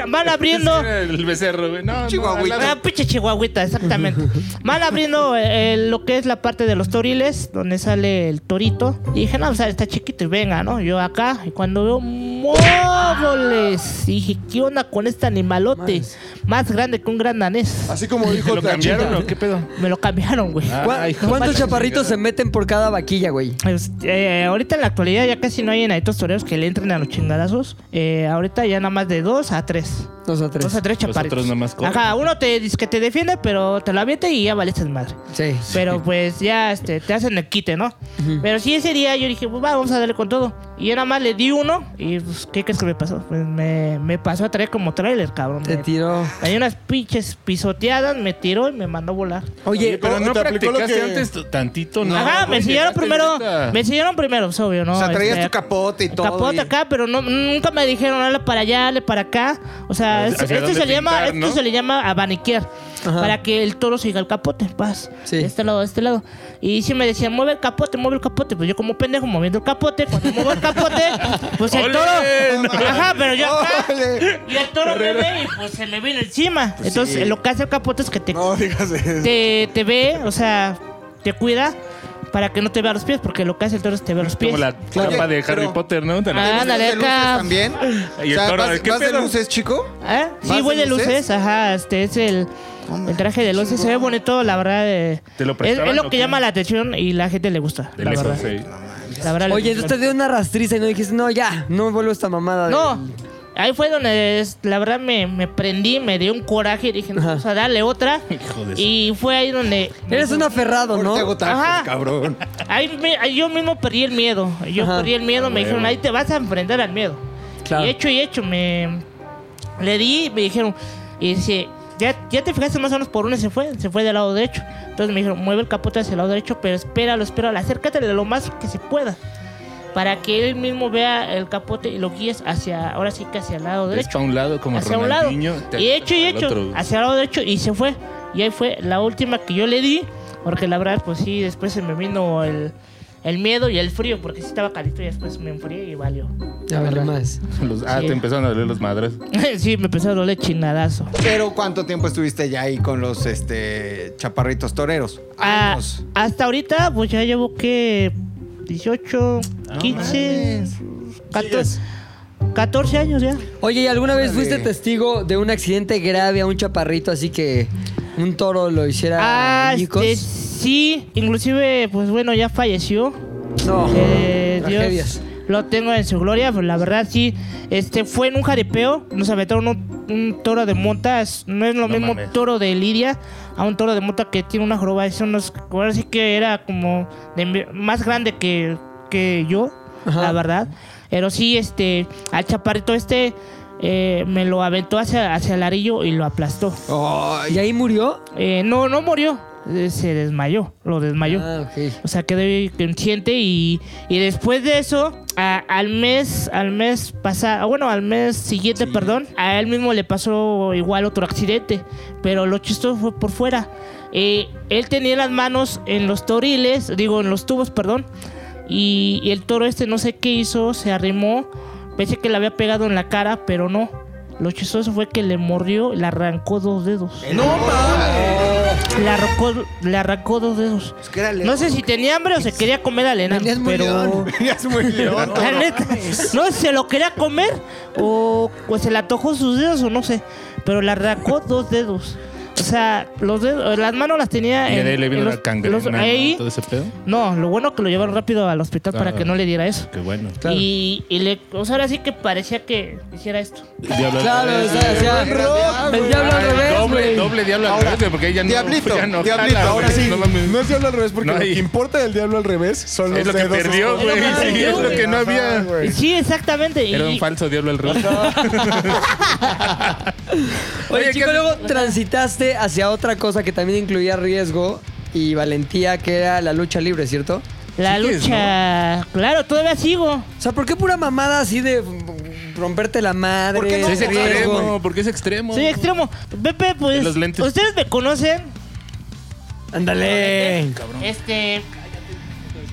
van abriendo. El becerro, güey. No, no, Chihuahuita. al lado. Ah, pinche chihuahuita, exactamente. Van abriendo eh, lo que es la parte de los toriles, donde sale el torito. Y dije, no, o sea, está chiquito y venga, ¿no? Yo acá, y cuando veo móviles, dije, ¿qué onda con este animalote? Más grande que un gran danés. Así como dijo ¿Te lo cambiaron chica. o qué pedo? Me lo cambiaron, güey. Ah, ¿Cuá- hijo ¿Cuántos chaparritos se meten por cada vaquilla, güey? Pues, eh, ahorita en la actualidad ya casi no hay enanitos toreros que le entren a los chingadazos. Eh, ahorita ya nada más de dos a tres. Dos o tres. Dos a tres Los chaparritos. otros nomás corren. Ajá, uno te dice que te defiende, pero te lo avienta y ya valiste madre. Sí. Pero pues ya este, te hacen el quite, ¿no? Pero sí, ese día yo dije, pues va, vamos a darle con todo. Y yo nada más le di uno y pues, ¿qué crees que me pasó? Pues me, me pasó a traer como trailer, cabrón. Te Me- tiró. Hay unas pinches pisoteadas, me tiró y me mandó a volar. Oye, pero no ¿te aplicó lo practicaste que- antes tantito, ¿no? Ajá, me enseñaron primero. Me enseñaron primero, es obvio, ¿no? O sea, traías Este, tu capote y todo. Capote y- acá, pero no, nunca me dijeron, dale para allá, dale para acá. O sea, ¿Hacia es- esto, dónde se le llama, pintar, esto no? se le llama abaniquear. Ajá. Para que el toro siga el capote, paz. Sí. De este lado, de este lado. Y si me decían, mueve el capote, mueve el capote. Pues yo como pendejo moviendo el capote. Cuando muevo el capote, pues el ¡Ole! toro... Ajá, pero yo acá... Y el toro me ve y pues se me vino encima. Entonces, lo que hace el capote es que te No digas eso. te, te ve, o sea, te cuida para que no te vea los pies, porque lo que hace el toro es te ve los pies. Como la trampa de Harry pero- Potter, ¿no? Tan- Ah, ándale, ¿Vas de luces acá. también? Y el o sea, toro, ¿vas, ¿qué vas de pedo? luces, chico? ¿Eh? Sí, ¿Vas voy de de luces? luces? ajá, este es el, el traje de luces, se ve bonito, la verdad. eh, ¿Te lo es, prestaban es lo o que qué? llama la atención y la gente le gusta, de la lejos, verdad. sí. La verdad le Oye, gusta. entonces te dio una rastriza y no dijiste, no, ya, no vuelvo esta mamada. de- No, ahí fue donde es- la verdad me, me prendí, me dio un coraje y dije, no, vamos a darle otra. Hijo de su- Y fue ahí donde... Eres un aferrado, ¿no? Tacos, Ajá. cabrón. Ahí, me- ahí yo mismo perdí el miedo. Yo Ajá. perdí el miedo, me huevo. dijeron, ahí te vas a enfrentar al miedo. Claro. Y hecho y hecho, me le di, me dijeron, y dice, ya, ya te fijaste más o menos por dónde se fue, se fue del lado derecho. Entonces me dijeron, mueve el capote hacia el lado derecho, pero espéralo, espéralo, acércate de lo más que se pueda. Para que él mismo vea el capote y lo guíes hacia, ahora sí que hacia el lado derecho. pa' un lado como hacia un lado. Y hecho y hecho, otro. hacia el lado derecho y se fue. Y ahí fue la última que yo le di, porque la verdad, pues sí, después se me vino el, el miedo y el frío, porque sí estaba calito y después me enfrié y valió. Ya vale más. Los- ah, Sí. te empezaron a doler los madres. sí, me empezó a doler chinadazo. Pero ¿cuánto tiempo estuviste ya ahí con los este chaparritos toreros? Ah, hasta ahorita, pues ya llevo que 18, 15, 14, 14 años ya. Oye, ¿y alguna vez fuiste testigo de un accidente grave a un chaparrito así que un toro lo hiciera Ah, este, sí, inclusive, pues bueno, ya falleció. No, Eh, tragedias. Dios lo tengo en su gloria, pero la verdad sí, este fue en un jaripeo, nos aventaron un, un toro de monta, es- no es lo No mismo mames. toro de lidia a un toro de monta que tiene una joroba, es unos, ahora sí que era como de más grande que, que yo, Ajá. la verdad, pero sí, este, al chaparrito este eh, me lo aventó hacia, hacia el arillo y lo aplastó. ¿Y ahí murió? Eh, no, no murió, se desmayó, lo desmayó. Ah. O sea, quedé consciente y, y después de eso, a- al mes, al mes pasado, bueno, al mes siguiente, perdón, a él mismo le pasó igual otro accidente, pero lo chistoso fue por fuera. Eh, él tenía las manos en los toriles, digo, en los tubos, perdón, y, y el toro este no sé qué hizo, se arrimó, pensé que le había pegado en la cara, pero no. Lo chistoso fue que le mordió y le arrancó dos dedos. No mames. Le arrancó, le arrancó dos dedos. Es que era No sé si tenía hambre o se quería comer al enano, Venías muy pero... león. Venías muy león. La neta, no sé si se lo quería comer o, o se le atojó sus dedos o no sé, pero le arrancó dos dedos. O sea, los dedos, las manos las tenía Y en, de ahí le vino en la los- cangrena. los- ¿no? ahí. Todo ese pedo. No, lo bueno que lo llevaron rápido al hospital para Ah. que no le diera eso. Qué bueno. Claro. Y, y le, o sea, ahora sí que parecía que hiciera esto. Diablo al Claro, revés, o sea, o sea, güey. el diablo al revés, doble, doble diablo al revés, porque ella no. diablito, ya no diablito, jala, ahora sí. no es diablo al revés porque No, lo y- que importa del diablo al revés son los Es lo que dedos. perdió, güey. Sí, es lo que no había. Sí, exactamente. Era un falso diablo al revés. Oye, chico, ¿qué- luego transitaste hacia otra cosa que también incluía riesgo y valentía, que era la lucha libre, ¿cierto? la lucha, claro, todavía sigo. O sea, ¿por qué pura mamada así de romperte la madre? ¿Por qué no? es extremo, porque es extremo. Soy extremo. Pepe, pues, Los lentes. ustedes me conocen. Ándale. Este.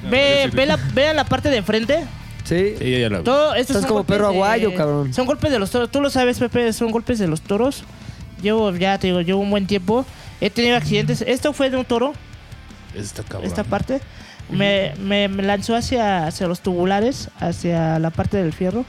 Ve, ve la, vean la parte de enfrente. Sí. Sí, ya la Todo, estos Estás son como perro de- aguayo, cabrón. Son golpes de los toros. Tú lo sabes, Pepe, son golpes de los toros. Llevo, ya te digo, llevo un buen tiempo. He tenido accidentes. Esto fue de un toro, cabrón. esta parte. Me, me- me lanzó hacia, hacia los tubulares, hacia la parte del fierro.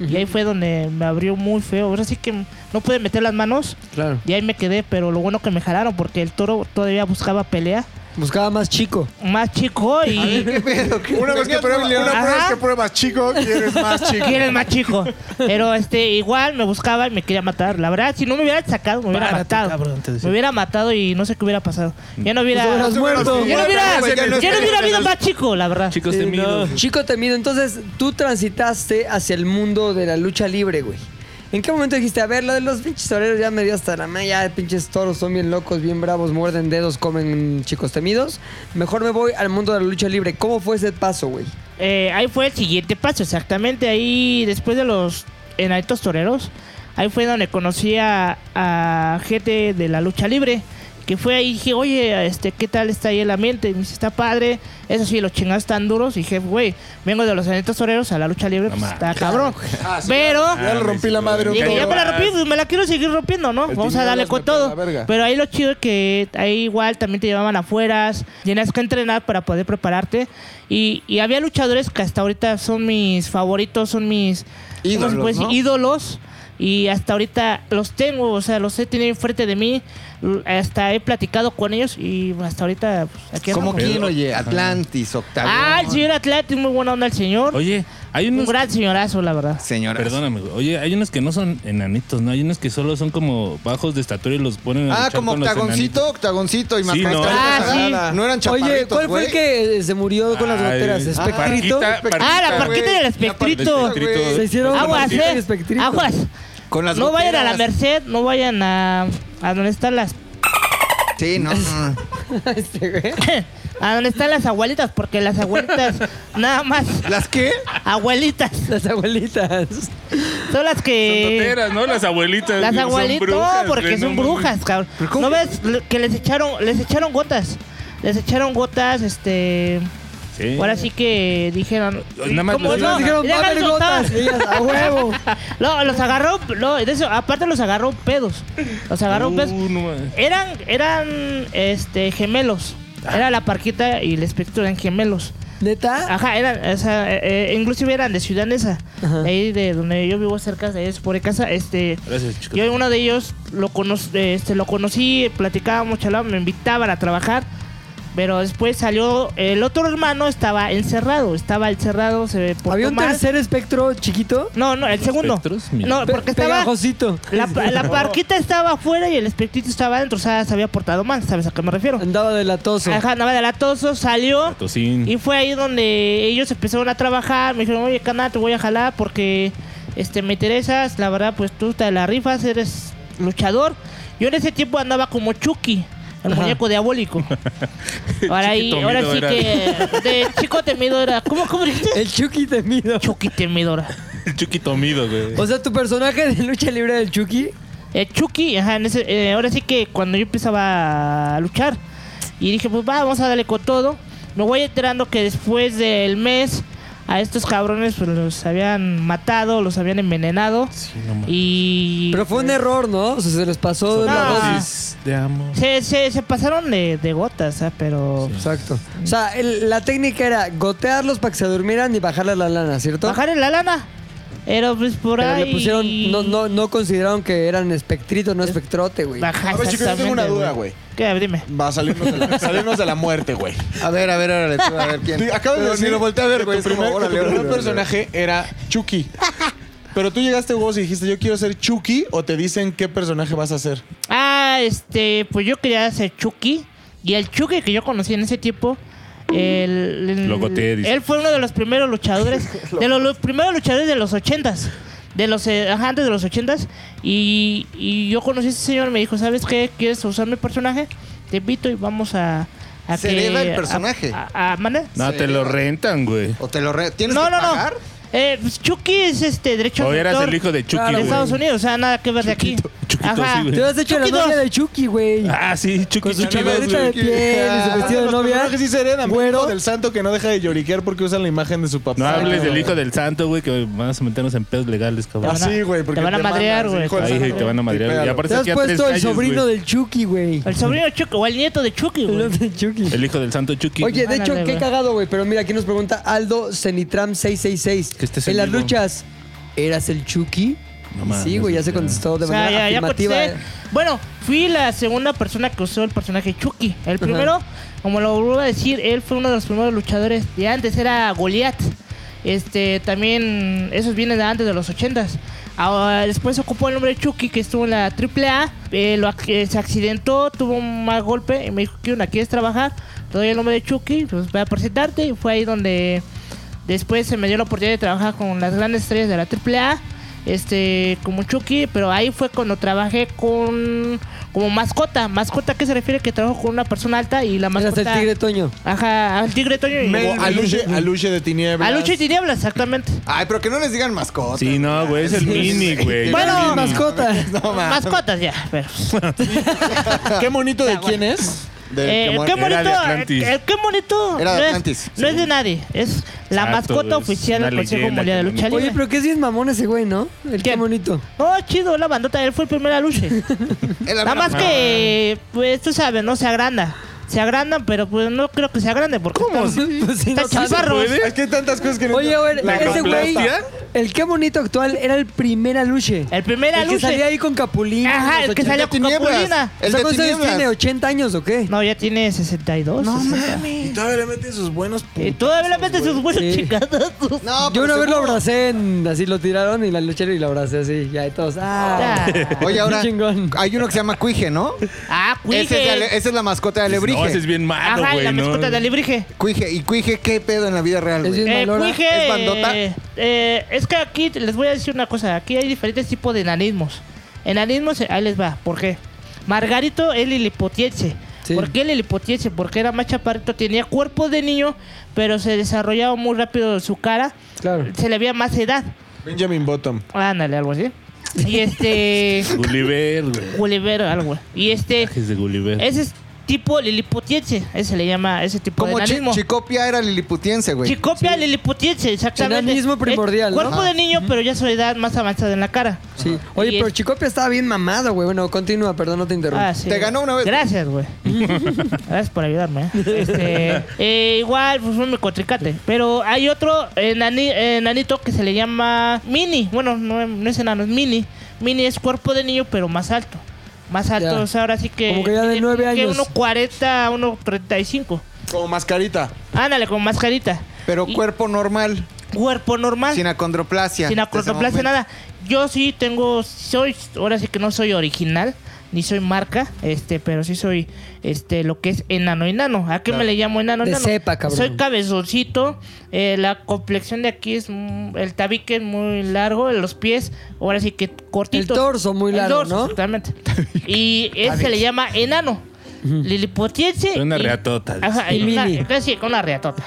Y ahí fue donde me abrió muy feo. Ahora sí que no pude meter las manos. Claro. Y ahí me quedé, pero lo bueno que me jalaron porque el toro todavía buscaba pelea. Buscaba más chico. Más chico y... ¿Qué pedo? ¿Qué- Una vez que pruebas, una vez que pruebas chico, quieres más chico. ¿Quién es más chico? Pero este, igual me buscaba y me quería matar. La verdad, si no me hubiera sacado, me hubiera Párate, matado. cabrón, me hubiera matado y no sé qué hubiera pasado. Ya no hubiera. Pues hubieras muerto. Ya no hubiera, ya no hubiera habido más chico, la verdad. Chicos Sí, temidos. no. Chico temido. Entonces, tú transitaste hacia el mundo de la lucha libre, güey. ¿En qué momento dijiste, a ver, lo de los pinches toreros ya me dio hasta la ya pinches toros son bien locos, bien bravos, muerden dedos, comen chicos temidos? Mejor me voy al mundo de la lucha libre. ¿Cómo fue ese paso, güey? Eh, ahí fue el siguiente paso, exactamente. Ahí, después de los enanitos toreros, ahí fue donde conocí a gente de la lucha libre. Que fue ahí y dije, oye, este, ¿qué tal está ahí el ambiente? Y me dice, está padre. Eso sí, los chingados están duros. Y dije, güey, vengo de los enanitos toreros a la lucha libre, pues está cabrón. Pero. Ya le rompí la madre un Dije, ya me la rompí, pues me la quiero seguir rompiendo, ¿no? El Vamos a darle con todo. Pero ahí lo chido es que ahí igual también te llevaban afuera, tenías que entrenar para poder prepararte. Y, y había luchadores que hasta ahorita son mis favoritos, son mis ¿cómo se Ídolos, ídolos. Y hasta ahorita los tengo, o sea, los he tenido enfrente de mí. L- Hasta he platicado con ellos y hasta ahorita pues, aquí ¿Cómo andamos. quién, oye? Atlantis, Octavión. Ah, el señor Atlantis, muy buena onda el señor. Oye, hay Un unos. gran señorazo, la verdad. Señora. Perdóname, güey. Oye, hay unos que no son enanitos, ¿no? Hay unos que solo son como bajos de estatura y los ponen a Ah, luchar como con los octagoncito, octagoncito y más Sí, ¿no? Ah, sí. No eran chaparritos, Oye, ¿cuál fue el güey. que eh, se murió con las Ay, goteras? ah, ¿Espectrito? Parquita, Ah, la Parquita, parquita y el espectrito. Se hicieron Aguas, Parquita y eh. Espectrito. Aguas. Con las No vayan a la goteras. Merced, no vayan a. a donde están las. Sí, no. no. Este, güey. a donde están las abuelitas, porque las abuelitas. nada más. ¿Las qué? Abuelitas. Las abuelitas. Son las que... Son doteras, ¿no? Las abuelitas. Las son abuelitas, brujas, no, porque son no brujas, cabrón. ¿No ves que les echaron, les echaron gotas? Les echaron gotas, este... Sí. Ahora sí que dijeron... Nada más ¿cómo los- no? dijeron, va a haber de soltar. gotas. Y ellas, a huevo. No, los agarró, no, de eso, aparte los agarró pedos. Los agarró Uh, pedos. no mames. Eran, eran, este, gemelos. Era la parquita y el espectro eran gemelos. ¿Neta? Ajá, eran, o sea, eh, eh, inclusive eran de Ciudad Neza. Ajá. Ahí de donde yo vivo cerca de es por casa, este... Gracias, chicos. Yo uno de ellos lo, cono este, lo conocí, platicábamos, charlábamos, me invitaban a trabajar. Pero después salió, el otro hermano estaba encerrado, estaba encerrado, se portó ¿Había un mal. tercer espectro chiquito? No, no, el segundo. No, Pe- porque estaba... Pegajosito. La, la parquita estaba afuera y el espectrito estaba adentro, o sea, se había portado mal, ¿sabes a qué me refiero? Andaba de latoso. Ajá, andaba de latoso, salió y fue ahí donde ellos empezaron a trabajar. Me dijeron, oye, canal, te voy a jalar porque este, me interesas. La verdad, pues tú te la rifas, eres luchador. Yo en ese tiempo andaba como Chucky, el Ajá. muñeco diabólico. Ahora, ahí, ahora sí era. que de chico temido era. ¿Cómo, cómo dijiste? El Chucky temido. Chucky temidora. El Chuquito Mido, güey. O sea, tu personaje de lucha libre del Chucky. Eh, Chucky, ajá, en ese- eh, ahora sí que cuando yo empezaba a luchar y dije, pues va, vamos a darle con todo. Me voy enterando que después del mes a estos cabrones pues los habían matado, los habían envenenado no mames. y Pero fue un error, ¿no? O sea, se les pasó la No. dosis. De amor. se, se, se pasaron de, de gotas, ah, pero Exacto. O sea, el- la técnica era gotearlos para que se durmieran y bajarles la lana, ¿cierto? bajar en la lana. Pero pues por Pero ahí le pusieron, no, no, no consideraron que eran espectrito, no espectrote, güey. Baja, A ver, chicos, yo tengo una duda, güey. ¿Qué? Dime. Va a salirnos de la, salirnos de la muerte, güey. A ver, a ver, órale, tú, a ver quién. Tú Acabas de decir ni lo volteé a ver, güey. Tu como, primer, que órale, tu primer órale, órale. personaje era Chucky. Pero tú llegaste vos y dijiste, yo quiero ser Chucky, o te dicen qué personaje vas a ser. Ah, este, pues yo quería ser Chucky. Y el Chucky que yo conocí en ese tiempo, el, dice. él fue uno de los primeros luchadores, de los, los primeros luchadores de los ochentas. De los, eh, ajá, antes de los ochentas. Y, y yo conocí a ese señor y me dijo, ¿sabes qué? ¿Quieres usar mi personaje? Te invito y vamos a... a Se que- eleva el a- personaje. A, a- ¿mande? No, te lo rentan, güey. O te lo re... ¿Tienes No, que no, no. Eh, pues Chucky es este derecho O eras el hijo de Chucky, Claro, de güey. Estados Unidos, o sea, nada que ver de aquí. Chuquito, Ajá. sí, güey. Te has hecho la Chucky novia dos. de Chucky, güey. Ah, sí, Chucky. Con su Chucky chamarrita de güey. piel y su vestido de novia. personajes sí se heredan. Güero. Hijo del santo que no deja de lloriquear porque usan la imagen de su papá. No hables güey. del hijo del santo, güey, que vamos a meternos en pedos legales, cabrón. Ah, sí, güey. porque Te van a madrear, güey. hijo del Ahí santo. te van a madrear. Y Pégalo. aparte Te has aquí a tres puesto el sobrino güey. del Chucky, güey. El sobrino de Chucky, o el nieto de Chucky, güey. El de Chucky. El hijo del santo Chucky. Oye, de hecho, Ándale, qué güey. cagado, güey. Pero mira, aquí nos pregunta Aldo Cenitram 666. Que estés en en las vivo. luchas, ¿eras el Chucky? No mames, sí, güey, ya se contestó de O sea, manera ya, ya afirmativa. contesté. Bueno, fui la segunda persona que usó el personaje Chucky. El primero, como lo vuelvo a decir, él fue uno de los primeros luchadores de antes, era Goliath. Este, también, esos vienen de antes de los ochentas. Ahora, después ocupó el nombre de Chucky, que estuvo en la AAA. Eh, lo, eh, se accidentó, tuvo un mal golpe y me dijo, ¿qué onda? ¿Quieres trabajar? Te doy el nombre de Chucky, pues voy a presentarte. Y fue ahí donde después se me dio la oportunidad de trabajar con las grandes estrellas de la AAA. Este, como Chucky, pero ahí fue cuando trabajé con como mascota. Mascota, ¿qué se refiere? Que trabajo con una persona alta y la Eras mascota. el tigre Toño. Ajá, al tigre Toño y Como Aluche, Aluche de Tinieblas. a Lucha y Tinieblas, exactamente. Ay, pero que no les digan mascota. Sí, no, güey, es el mini, güey. Bueno, mascota. No. Mascotas ya, pero. ¿Qué monito de quién es? De- Eh, que el qué Era bonito, de Atlantis. el qué bonito. Era de no es- Atlantis, No es de nadie, es la Exacto, mascota es oficial una del Consejo leyenda Mundial de que Lucha. Libre. Oye, pero que es bien mamón ese güey, ¿no? El qué ¿Quién? bonito. Oh, chido, la bandota, él fue el primer aluche. Nada más que, pues tú sabes, no se agranda. Se agrandan, pero pues no creo que se agrande porque ¿Cómo? Pues sí, está no sabe. chaparro. puede? Es que hay tantas cosas que no Oye, güey, ¿La ese güey? El qué bonito actual era el primer aluche. El primer El que aluche. salía ahí con Capulín. Ajá, el que 80. salía con. Capulina. El O sea, de ¿Cuántos años Tinieblas. tiene? ¿80 años o qué? No, ya tiene 62. No 60. mames. Y todavía le meten sus buenos Y todavía le mete sus buenos Sí. chicadazos. No, Yo pero una vez lo abracé, en- así lo tiraron y la luchera y lo abracé así. Ya, y todos. ¡Ah! Oye, ahora hay uno que se llama Cuije, ¿no? Ah, Cuije. Esa es la mascota de Alebrije. No, ese es bien malo, Ajá, la ¿no? mascota de Alebrije. Cuije. ¿Y Cuije qué pedo en la vida real, Es güey? Eh, Malora. Cuije, ¿Es bandota? eh, eh, es que aquí les voy a decir una cosa. Aquí hay diferentes tipos de enanismos. Enanismos, ahí les va. ¿Por qué? Margarito es lilipotiense. Sí. ¿Por qué lilipotiense? Porque era más chaparrito, tenía cuerpo de niño, pero se desarrollaba muy rápido su cara. Claro. Se le veía más edad. Benjamin Bottom. Ándale, algo así. Y este. Gulliver, güey. Gulliver, algo. Y este. Es de Gulliver. Ese es tipo liliputiense. Ese se le llama ese tipo Como de Chi- enanismo. Chicopia era liliputiense, güey. Chicopia liliputiense, exactamente. Enanismo primordial, El ¿no? cuerpo de niño, pero ya su edad más avanzada en la cara. Sí. Oye, Y pero es- Chicopia estaba bien mamado, güey. Bueno, continúa, perdón, no te interrumpo. Ah, sí. Te ganó una vez. Gracias, güey. Gracias por ayudarme. ¿eh? Este, eh, igual, pues fue mi contrincante. Pero hay otro enani- enanito que se le llama Mini. Bueno, no, no es enano, es Mini. Mini es cuerpo de niño, pero más alto. Más alto, Ya. ahora sí que. Como que ya de nueve que años. 1.40, 1.35. Como mascarita. Ándale, con mascarita. Pero Y- cuerpo normal, Cuerpo normal. sin acondroplasia. Sin momento. nada. Yo sí tengo, soy, ahora sí que no soy original, ni soy marca, este, pero sí soy, este, lo que es enano, enano. ¿A qué me le llamo enano, De enano? cepa, cabrón. Soy cabezoncito, eh, la complexión de aquí es, mm, el tabique es muy largo, los pies, ahora sí que cortitos. El torso muy El largo, dorso, ¿no? Exactamente. y ese se le llama enano. Lilipotiense. Una y- reatota. Ajá, y una, casi con una reatota.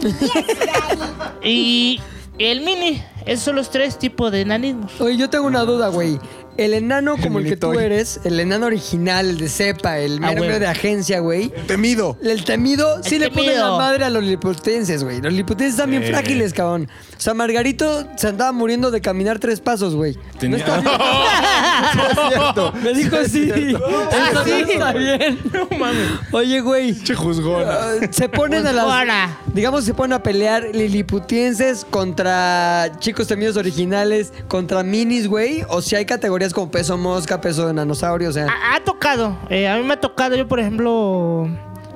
y el mini, esos son los tres tipos de enanismos. Oye, yo tengo una duda, güey. El enano como el que tú Minitoy. eres, el enano original, el de cepa, el Ah, mero güey. mero de agencia, güey. Temido. El temido sí El le pone temido. la madre a los liliputenses, güey. Los liliputenses están bien Sí. frágiles, cabrón. O sea, Margarito se andaba muriendo de caminar tres pasos, güey. Tenía- No está bien. Me dijo sí. Eso sí está bien. Oye, güey. Che juzgona. Se ponen a las. Juzgona. Digamos, se ponen a pelear liliputienses contra chicos temidos originales, contra minis, güey. O si hay categorías como peso mosca, peso de nanosaurio, o sea. Ha, ha tocado, eh, a mí me ha tocado, yo por ejemplo,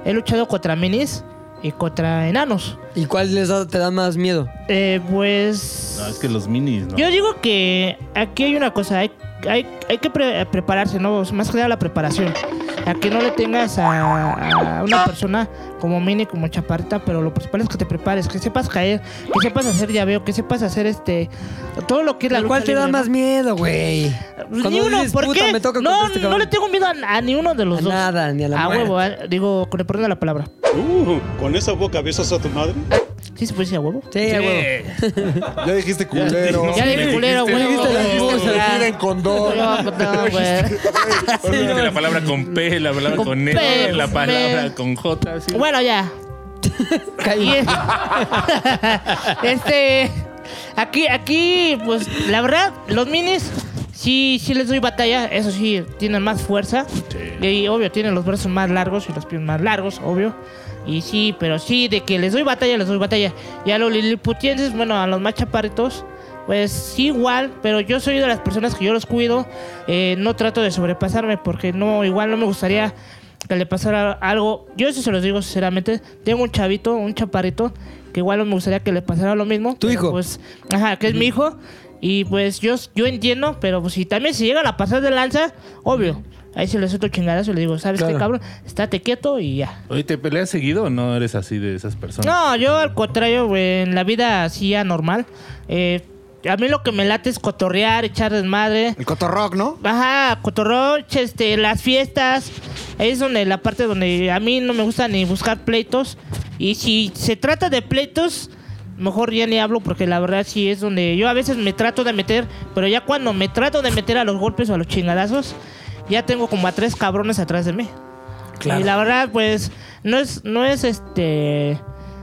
he luchado contra minis y contra enanos. ¿Y cuál les da- te da más miedo? Eh, pues... No, es que los minis, ¿no? Yo digo que aquí hay una cosa, hay, hay, hay que pre- prepararse, ¿no? Más que nada la preparación. A que no le tengas a, a una persona como mini, como chaparrita, pero lo principal es que te prepares, que sepas caer, que sepas hacer llaveo, que sepas hacer este... Todo lo que es la ¿Cuál lucha te da más miedo, güey? Ni uno, dices, ¿por "Puta, qué? me toca no, este no cabrón". le tengo miedo a, a ni uno de los A dos. nada, ni a la muerte. huevo, eh, digo, con el perdón de la palabra. Uh, ¿Con esa boca besas a tu madre? ¿Sí se puede decir a huevo? Sí, a huevo. Ya dijiste culero. Ya dije culero, dijiste, huevo. dijiste. Vivir en condón. No, no, güey. La palabra con P, la palabra Con P, E, la palabra con J. sí. Bueno, ya. Este. Aquí, aquí, pues, la verdad, los minis sí, sí les doy batalla. Eso sí, tienen más fuerza. Y obvio, tienen los brazos más largos y los pies más largos, obvio. Y sí, pero sí, de que les doy batalla, les doy batalla. Y a los liliputienses, bueno, a los más chaparritos, pues sí, igual. Pero yo soy de las personas que yo los cuido. Eh, no trato de sobrepasarme porque no, igual no me gustaría que le pasara algo. Yo eso se los digo sinceramente. Tengo un chavito, un chaparrito, que igual no me gustaría que le pasara lo mismo. ¿Tu hijo? Pues, ajá, que es mi hijo. Y pues yo, yo entiendo, pero pues si también se llegan a pasar de lanza, obvio. Ahí se le suelto chingadazo y le digo, ¿sabes qué, Claro. cabrón? Estate quieto y ya. Oye, ¿te peleas seguido o no eres así de esas personas? No, yo al contrario, güey, en la vida así anormal. Eh, a mí lo que me late es cotorrear, echar desmadre. El cotorrock, ¿no? Ajá, cotorroche, este, las fiestas. Ahí es donde la parte donde a mí no me gusta ni buscar pleitos. Y si se trata de pleitos, mejor ya ni hablo porque la verdad sí es donde yo a veces me trato de meter, pero ya cuando me trato de meter a los golpes o a los chingadazos, ya tengo como a tres cabrones atrás de mí. Claro. Y la verdad, pues, no es, no es este.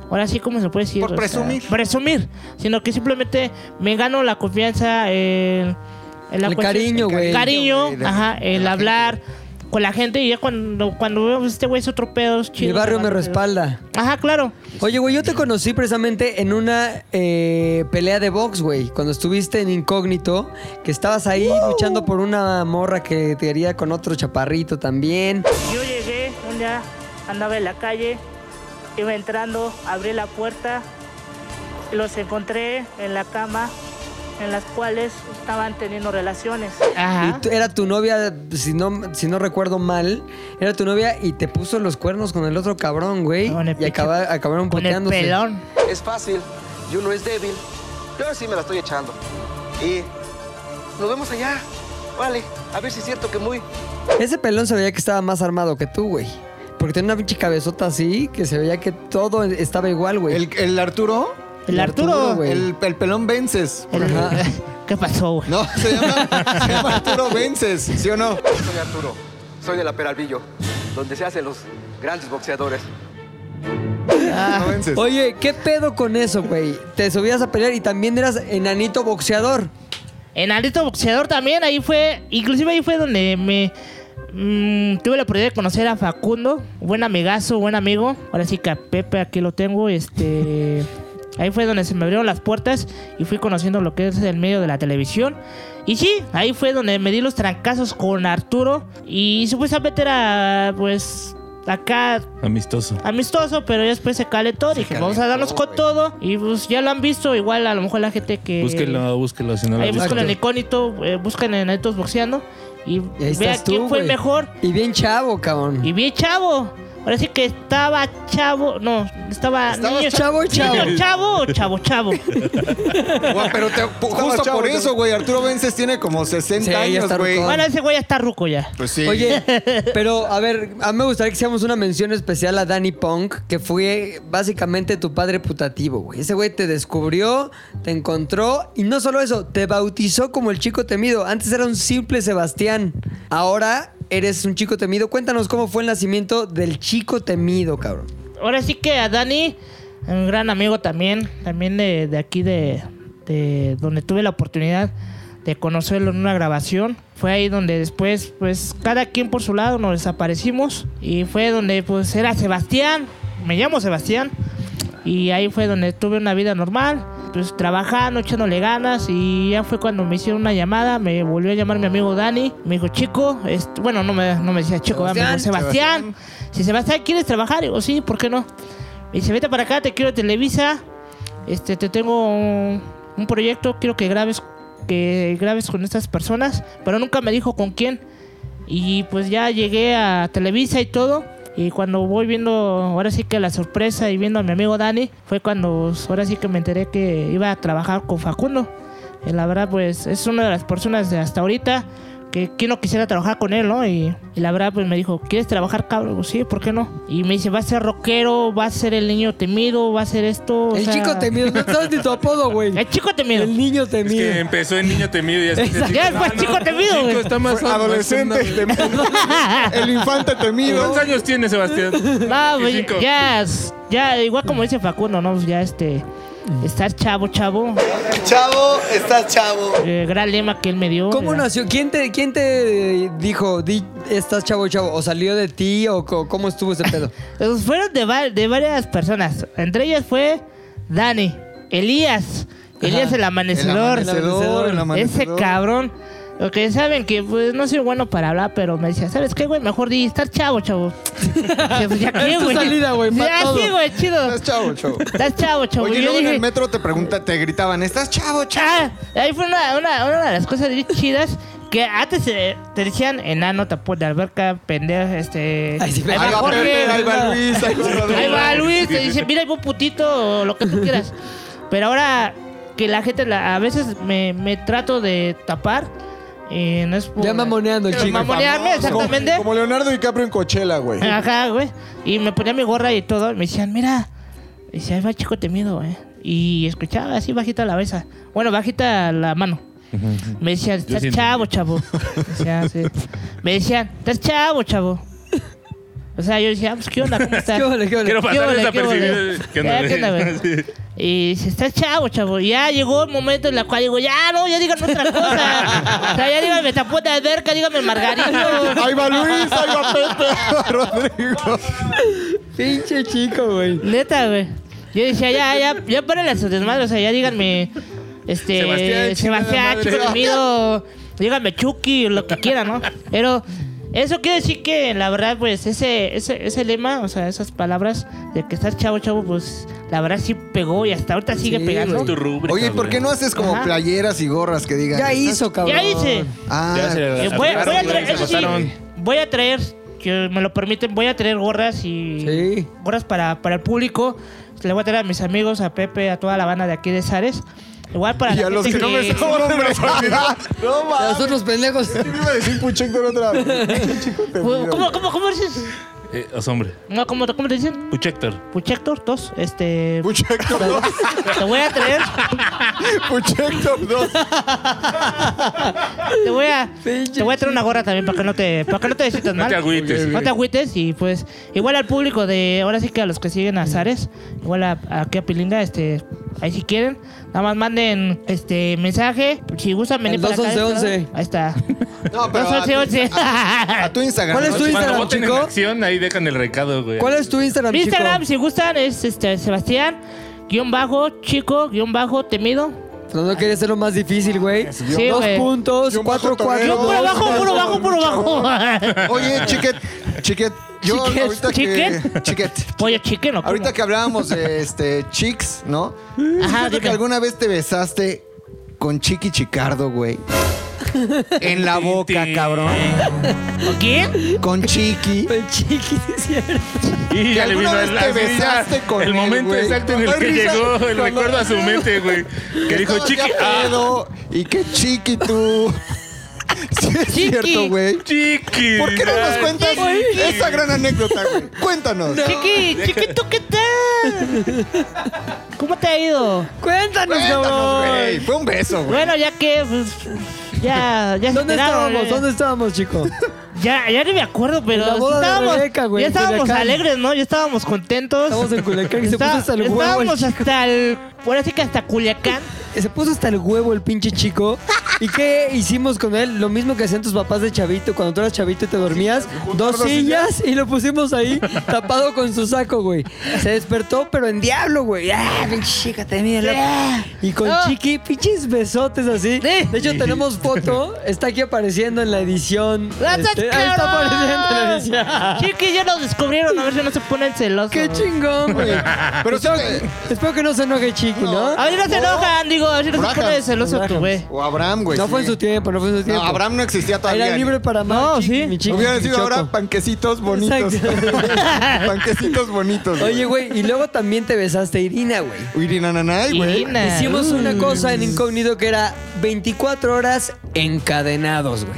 Ahora sí, ¿cómo se puede decir? Por O sea, presumir. presumir. Sino que simplemente me gano la confianza en. en la El cuestión- cariño, güey. El cariño, de- ajá, el la hablar con la gente. Y ya cuando, cuando veo este güey es otro pedo. es chido, Mi barrio me respalda. Ajá, claro. Oye, güey, yo te conocí precisamente en una eh, pelea de box, güey. Cuando estuviste en Incógnito, que estabas ahí luchando por una morra que te haría con otro chaparrito también. Yo llegué un día, andaba en la calle, iba entrando, abrí la puerta, y los encontré en la cama, en las cuales estaban teniendo relaciones. Ajá. era tu novia, si no, si no recuerdo mal, era tu novia y te puso los cuernos con el otro cabrón, güey. Con el Y acaba- acabaron Con el puteándose. pelón. Es fácil y uno es débil. Yo sí me la estoy echando. Y nos vemos allá. Vale, a ver si es cierto que muy... Ese pelón se veía que estaba más armado que tú, güey. Porque tenía una pinche cabezota así que se veía que todo estaba igual, güey. El, el Arturo El Arturo. güey. El, el pelón Vences. El- ¿Qué pasó, güey? No, se llama, se llama Arturo Vences, ¿sí o no? Soy Arturo. Soy de la Peralvillo, donde se hacen los grandes boxeadores. No Vences. Oye, ¿qué pedo con eso, güey? Te subías a pelear y también eras enanito boxeador. En Alito Boxeador también, ahí fue, inclusive ahí fue donde me mm, tuve la oportunidad de conocer a Facundo, buen amigazo, buen amigo. Ahora sí que a Pepe aquí lo tengo, este... Ahí fue donde se me abrieron las puertas y fui conociendo lo que es el medio de la televisión. Y sí, ahí fue donde me di los trancazos con Arturo y supuestamente era, pues, acá Amistoso. amistoso, pero ya después se calentó. Dije, vamos a darnos con todo. Y pues ya lo han visto, igual a lo mejor la gente que... Búsquenlo, búsquenlo si no lo Ahí buscan en incógnito, eh, buscan en Netos Boxeando y, Y vea estás tú, quién fue güey. mejor. Y bien chavo, cabrón. Y bien chavo. Ahora sí que estaba chavo, no, estaba niño, chavo, chavo. niño chavo o chavo, chavo. Guau, pero te- justo chavo, por chavo. eso, güey. Arturo Vences tiene como 60 Sí, ya años, está güey. rucón. bueno, ese güey ya está ruco ya. Pues sí. Oye, pero a ver, a mí me gustaría que hiciéramos una mención especial a Danny Punk, que fue básicamente tu padre putativo, güey. Ese güey te descubrió, te encontró y no solo eso, te bautizó como el chico temido. Antes era un simple Sebastián, ahora eres un chico temido. Cuéntanos cómo fue el nacimiento del chico temido, cabrón. Ahora sí que a Dani, un gran amigo también, también de, de aquí de, de donde tuve la oportunidad de conocerlo en una grabación. Fue ahí donde después, pues, cada quien por su lado nos desaparecimos. Y fue donde, pues, era Sebastián. Me llamo Sebastián. Y ahí fue donde tuve una vida normal. Pues trabajando, echándole ganas. Y ya fue cuando me hicieron una llamada. Me volvió a llamar mi amigo Dani. Me dijo, chico, bueno, no me, no me decía chico, dijo, Sebastián. Si Sebastián, ¿quieres trabajar? Digo, sí, ¿por qué no? Me dice, vete para acá, te quiero Televisa. Este, te tengo un, un proyecto, quiero que grabes, que grabes con estas personas. Pero nunca me dijo con quién. Y pues ya llegué a Televisa y todo. Y cuando voy viendo, ahora sí que la sorpresa y viendo a mi amigo Dani, fue cuando ahora sí que me enteré que iba a trabajar con Facundo. Y la verdad, pues es una de las personas de hasta ahorita que, que no quisiera trabajar con él, ¿no? Y, y la verdad, pues me dijo, ¿quieres trabajar, cabrón? Sí, ¿por qué no? Y me dice, va a ser rockero, va a ser el niño temido, va a ser esto. o El sea- chico temido, no sabes ni tu apodo, güey. El chico temido. El niño Es temido. que empezó en niño temido y ya Exacto. Ya después, chico temido, Chico, güey. está más Fue adolescente más- temido. El infante temido. ¿Cuántos años tiene Sebastián? No, pues, Cinco. ya, ya, igual como dice Facundo, ¿no? Pues ya este, estar chavo, chavo. Chavo, estás chavo. Eh, gran lema que él me dio. ¿Cómo nació? ¿Quién te, quién te dijo, di, estás chavo, chavo? ¿O salió de ti o cómo estuvo ese pedo? Pues fueron de, va- de varias personas. Entre ellas fue Dani, Elías, Elías el amanecedor. El amanecedor, el Ese amanecedor. cabrón. Lo que saben que pues no soy bueno para hablar, pero me decía, ¿sabes qué, güey? Mejor di estar chavo, chavo. Pues, ya qué, güey. salida, güey, Ya todo. sí, güey, chido. Estás chavo, chavo. Estás chavo, chavo. Oye, luego en el metro te pregunta, te gritaban, ¿estás chavo, chavo? Ah, ahí fue una, una, una de las cosas bien chidas que antes eh, te decían enano, tapón de alberca, pendejo, este. Ay, sí, ahí Ahí va Jorge, ahí va Luis, ahí va ahí Luis, te dice, mira, un putito, o lo que tú quieras. Pero ahora que la gente la- a veces me, me trato de tapar, y no es por. Ya mamoneando el por chico. Mamonearme, exactamente. Como Leonardo DiCaprio en Coachella, güey. Ajá, güey. Y me ponía mi gorra y todo. y Me decían, mira. Y decía, ahí va chico temido, güey. Y escuchaba así bajita la cabeza. Bueno, bajita la mano. Me decían, estás chavo, chavo. Decía, sí. Me decían, estás chavo, chavo. O sea, yo decía, pues, ¿qué onda? ¿Cómo estás? ¿Qué ole, qué ole? Quiero ¿Qué pasar desapercibido. qué onda, ¿qué onda? Sí. Y dice, estás chavo, chavo. Y ya llegó el momento en el cual digo, ya, no, ya díganme otra cosa. o sea, ya díganme tapón de alberca, díganme margarito. Ahí va Luis, ahí va Pepe, ahí va Rodrigo. Pinche chico, güey. Neta, güey. Yo decía, ya, ya, ya párenle a sus desmadres. O sea, ya díganme, este, Sebastián, Sebastián, chico temido, díganme Chucky, lo que quieran, ¿no? Pero eso quiere decir que, la verdad, pues, ese, ese, ese lema, o sea, esas palabras de que estás chavo, chavo, pues, la verdad sí pegó y hasta ahorita sigue Sí, pegando. güey. Tu rúbrica, Oye, ¿por qué no haces como Ajá. playeras y gorras que digan? Ya "Estás hizo, cabrón. Ya hice. Ah, Ya se- Eh, voy, a- voy a Claro, traer, eso sí, voy a traer, que me lo permiten, voy a traer gorras y Sí. gorras para, para el público. Le voy a traer a mis amigos, a Pepe, a toda la banda de aquí de Sares. Igual para y la a los que no me nombres. No A mames. Los otros pendejos. Yo iba a decir Puchector otra vez. ¿Cómo, cómo, cómo dices? Eh, hombre. No, ¿cómo, ¿cómo te dicen? Puchector. Puchector 2. Este. Puchector 2. Te voy a traer. Puchector 2. Te voy a. Te voy a traer una gorra también para que no te. Para que no te sientas No mal. te agüites. No te agüites y pues. Igual al público de. Ahora sí que a los que siguen a Zares. Igual a, aquí a Pilinga, este. Ahí si quieren. Nada más manden este mensaje. Si gustan venir Al para acá. 211. lado. Ahí está. No, pero a, 211. tu- a- a tu Instagram. ¿Cuál es tu Cuando Instagram, voten en chico? acción, ahí dejan el recado, güey. ¿Cuál es tu Instagram, Mi Instagram, chico? si gustan, es este Sebastián. Guión bajo, chico, guion bajo, temido. No, no quería hacerlo más difícil, güey. Sí, Dos güey. puntos, Guión cuatro, bajo cuatro, Toledo. Puro bajo, puro bajo, puro bajo. Oye, chiquet, chiquet. Yo Chiquet, ahorita que... chiquet. Chiquet. Pollo chicken o Ahorita que hablábamos de este chicks, ¿no? Ajá, que dime. alguna vez te besaste con Chiqui Chicardo, güey. En la boca, cabrón. ¿Con quién? Con Chiqui. El chiqui, es cierto. Y ya le alguna vino vez el, te besaste con el él, momento güey. exacto en el que risa, llegó el cuando- recuerdo a su mente, güey. Que dijo, Estabas chiqui, ya ah, pedo, y que Chiqui tú. Sí, es Chiqui. cierto, güey. chiqui. ¿Por qué no nos cuentas chiqui. esa gran anécdota, güey? Cuéntanos. Chiqui, chiquito, ¿qué tal? ¿Cómo te ha ido? Cuéntanos, Cuéntanos, güey. Fue un beso, güey. Bueno, ya que, pues, ya, ya se ¿Dónde enteraron, estábamos? ya- ¿Dónde estábamos, chico? Ya, ya ni me acuerdo, pero la boda de estábamos, Rebeca, güey, ya en estábamos Culiacán. alegres, ¿no? Ya estábamos contentos. Estábamos en Culiacán y se Está- puso hasta el huevo. el Estábamos chico. hasta el, ahora sí que hasta Culiacán. Se puso hasta el huevo el pinche chico. ¿Y qué hicimos con él? Lo mismo que hacían tus papás de chavito. Cuando tú eras chavito y te dormías, dos dos sillas y lo pusimos ahí tapado con su saco, güey. Se despertó, pero en diablo, güey. ¡Ah, pinche chica, te mira Y con No. Chiqui, pinches besotes así. Sí. De hecho, tenemos foto. Está aquí apareciendo en la edición. ¡Gracias, Este, ahí está apareciendo en la edición. Chiqui, ya nos descubrieron, a ver si no se ponen celosos. ¡Qué chingón, güey! Pero espero, espero que no se enoje Chiqui, ¿no? A ver, no se enojan, digo, a si no se Braham. pone celoso tu güey. O Abraham, güey. No fue en sí. su tiempo, no fue en su tiempo. No, Abraham no existía todavía. Era libre para más. No, sí. Mi chiqui, Hubiera mi sido choco. ahora panquecitos bonitos. Exacto. panquecitos bonitos. güey. Oye, güey, y luego también te besaste a Irina, güey. Irina Nanay, güey. Irina. Hicimos una Uh. cosa en incógnito que era 24 horas encadenados, güey.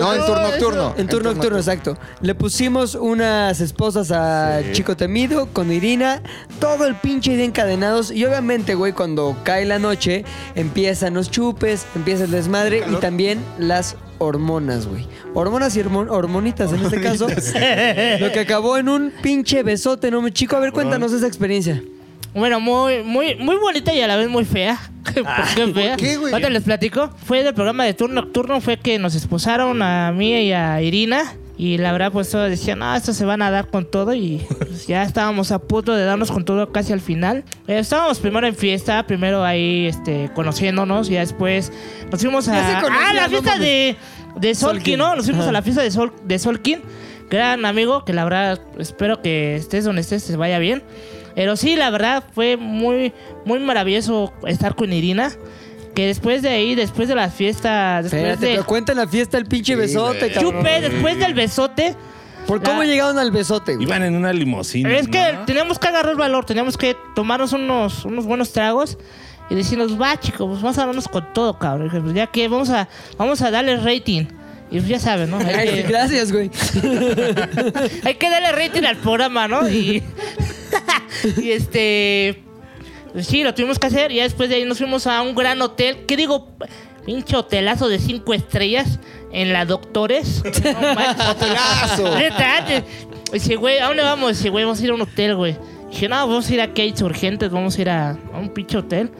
No, en turno nocturno. En turno nocturno, exacto. Le pusimos unas esposas a Chico Temido con Irina, todo el pinche día encadenados. Y obviamente, güey, cuando cae la noche, empiezan los chupes, empieza el desmadre y también las hormonas, güey. Hormonas y hormon- hormonitas en este caso. Lo que acabó en un pinche besote, ¿no? Chico, a ver, cuéntanos esa experiencia. Bueno, muy, muy, muy bonita y a la vez muy fea. ¿Por qué fea? qué, güey? Ahorita les platico. Fue del programa de turno nocturno, fue que nos esposaron a mí y a Irina. Y la verdad, pues todos decían, no, estos se van a dar con todo. Y pues, ya estábamos a punto de darnos con todo casi al final. Eh, estábamos primero en fiesta, primero ahí este, conociéndonos. Y después nos fuimos se a. conocían, Ah, la fiesta de, de Solkin. ¿no? Nos fuimos Ajá. a la fiesta de, Sol, de Solkin. Gran amigo, que la verdad espero que estés donde estés, te vaya bien. Pero sí, la verdad fue muy, muy maravilloso estar con Irina. Que después de ahí, después de la fiesta, después Espérate, de pero cuenta en la fiesta el pinche besote, cabrón. chupe, después del besote, ¿Por cómo La- llegaron al besote, güey? Iban en una limusina. es que ¿no? teníamos que agarrar valor, teníamos que tomarnos unos, unos buenos tragos y decirnos, va chicos, pues vamos a darnos con todo, cabrón. Pues, ya que vamos a, vamos a darle rating. Y ya saben, ¿no? Hay Ay, que, Gracias, güey. hay que darle rating al programa, ¿no? Y, y este. pues sí, lo tuvimos que hacer. Y ya después de ahí nos fuimos a un gran hotel. ¿Qué digo? Pinche hotelazo de cinco estrellas en la Doctores. No. Hotelazo. Neta. Dice, güey, ¿a dónde vamos? Dice, güey, vamos a ir a un hotel, güey. Dije, no, vamos a ir a Insurgentes, vamos a ir a, a un pinche hotel.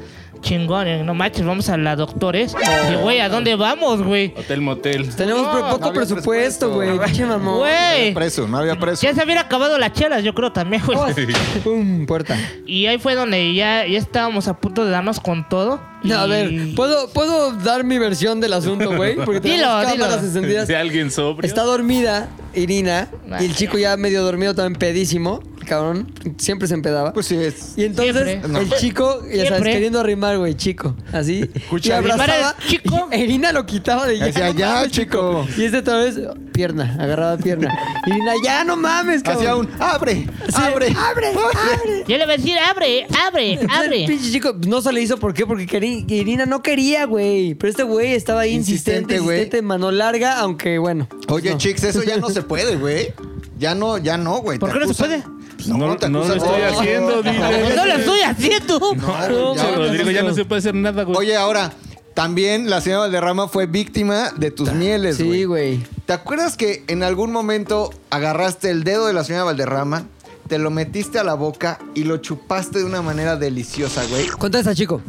Chingón, eh, no manches, vamos a la Doctores. Dije, güey, ¿a dónde vamos, güey? Hotel motel. Tenemos No, pre- no poco había presupuesto, presupuesto. güey. Pinche mamón. Güey. Preso, no había preso. Ya se habían acabado las chelas, yo creo también, güey. Pum, puerta. Y ahí fue donde ya, ya estábamos a punto de darnos con todo. No, a Y- ver, ¿puedo, ¿puedo dar mi versión del asunto, güey? Porque tenemos Dilo, cámaras dilo. encendidas. De alguien sobrio. Está dormida Irina y el chico ya medio dormido, también pedísimo. Cabrón siempre se empedaba. Pues sí, es. y entonces Siempre. el chico, ya sabes, Siempre. queriendo arrimar, güey, chico. Así. y abrazaba. Arrimar el chico. y Irina lo quitaba de ya. Decía, no ya, mames, chico. Y este otra vez, pierna, agarraba pierna. Irina, ya no mames, cabrón. Hacía un abre, Sí, abre. abre, abre. Yo le iba a decir, abre, abre, el abre. pinche chico pues, no se le hizo, ¿por qué? Porque querí- Irina no quería, güey. Pero este güey estaba ahí insistente, Insistente, güey. insistente, mano larga, aunque bueno. Oye, no. chicos, eso ya no se puede, güey. Ya no, ya no, güey. ¿Por te qué no se acusan- puede? No, te no lo estoy haciendo, dile. No lo estoy haciendo. No, ya- Rodrigo, ya no se puede hacer nada, güey. Oye, ahora, también la señora Valderrama fue víctima de tus mieles, güey. Sí, güey. ¿Te acuerdas que en algún momento agarraste el dedo de la señora Valderrama, te lo metiste a la boca y lo chupaste de una manera deliciosa, güey? Contesta, chico.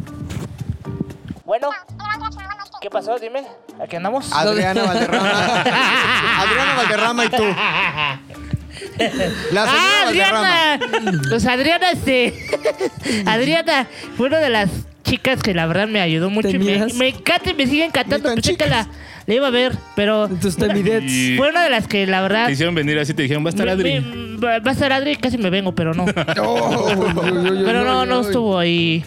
Bueno, ¿qué pasó? Dime. ¿Aquí andamos? Adriana Valderrama. Adriana Valderrama y tú. La ¡Ah. Adriana! Pues Adriana, este. Adriana fue una de las chicas que la verdad me ayudó mucho. ¿Te y me, me encanta y me sigue encantando. Pensé que la, la iba a ver, pero. Entonces. Y Fue una de las que la verdad. te hicieron venir así, te dijeron, va a estar Adri. me- va va a estar Adri, casi me vengo, pero no. Oh, Pero no, no estuvo ahí.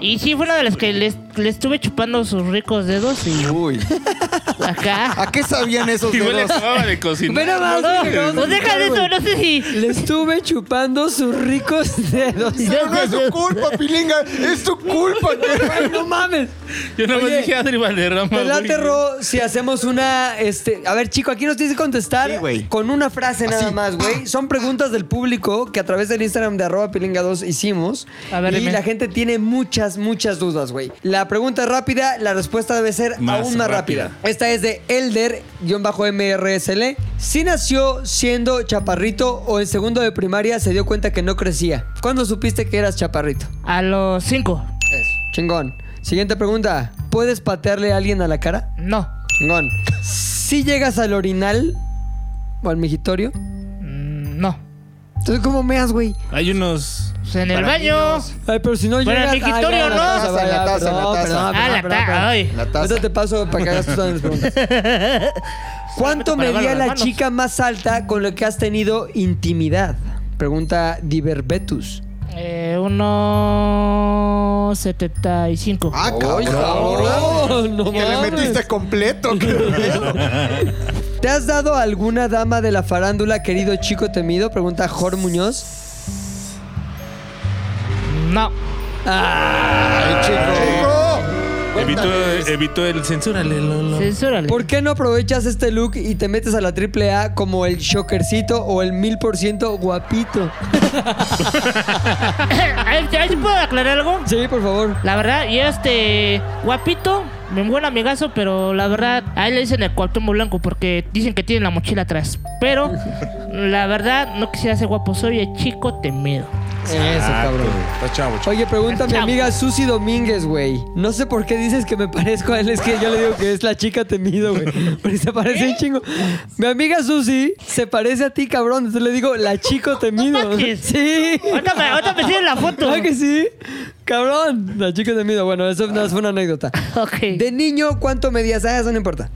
Y sí, fue una de las que le, le estuve chupando sus ricos dedos y Uy. acá. ¿A qué sabían esos Igual le dedos? acababa de cocinar. Nada más, No, a pues deja de eso, no sé si. Le estuve chupando sus ricos dedos. Pero no es su culpa, Pilinga. Es tu culpa. Ay, no mames. Yo más Oye, dije Adri Valderrama. ¿Te güey. late, Ro, si hacemos una, este... A ver, chico, aquí nos tienes que contestar Sí, güey. con una frase nada más, güey. Son preguntas del público que a través del Instagram de arroba pilinga2 hicimos. A ver, y dime. la gente tiene muchas, muchas dudas, güey. La pregunta es rápida, la respuesta debe ser Más aún más rápida. rápida. Esta es de Elder-MRSL. Si nació siendo chaparrito o en segundo de primaria se dio cuenta que no crecía. ¿Cuándo supiste que eras chaparrito? A los cinco. Chingón. Siguiente pregunta. ¿Puedes patearle a alguien a la cara? No. Chingón. Si llegas al orinal o al migitorio, Mm, No. Entonces ¿cómo meas, güey? Hay unos. Pues en el Para baño. niños. Ay, pero si no Pero llegas... el migitorio, Ay, ya, ¿no? la taza, En la taza, en la perdón, taza. perdón, Ah, perdón, la perdón, ta- perdón. ay. La Ahorita taza. te paso para que hagas todas las preguntas. ¿Cuánto Para medía lavar la manos. chica más alta con la que has tenido intimidad? Pregunta Diverbetus. Eh, uno... 75. Ah, cabrón. cabrón, no Que le mames. metiste completo. ¿Te has dado a alguna dama de la farándula, querido chico temido? Pregunta Jor Muñoz. No. Ay, chico. Evitó, evitó el censúrale, Lolo. Censúrale. ¿Por qué no aprovechas este look y te metes a la triple A como el shockercito o el mil por ciento guapito? ¿Ahí, ahí sí puedo aclarar algo? Sí, por favor. La verdad, yo este guapito, mi buen amigazo, pero la verdad, a él le dicen el Cuauhtémoc Blanco porque dicen que tiene la mochila atrás. Pero la verdad, no quisiera ser guapo, soy el chico temido. Eso, cabrón. Está chavo, chavo. Oye, pregunta a mi amiga Susi Domínguez, güey. No sé por qué dices que me parezco a él. Es que yo le digo que es la chica temido, güey. Porque se parece un chingo. Mi amiga Susi se parece a ti, cabrón. Entonces le digo, la chico temido. No. Sí. Ahorita me, ahorita me siguen la foto. ¿Verdad que sí? Cabrón. La chica temido. Bueno, eso no fue una anécdota. Ok. De niño, ¿cuánto medías? Ah, eso no importa.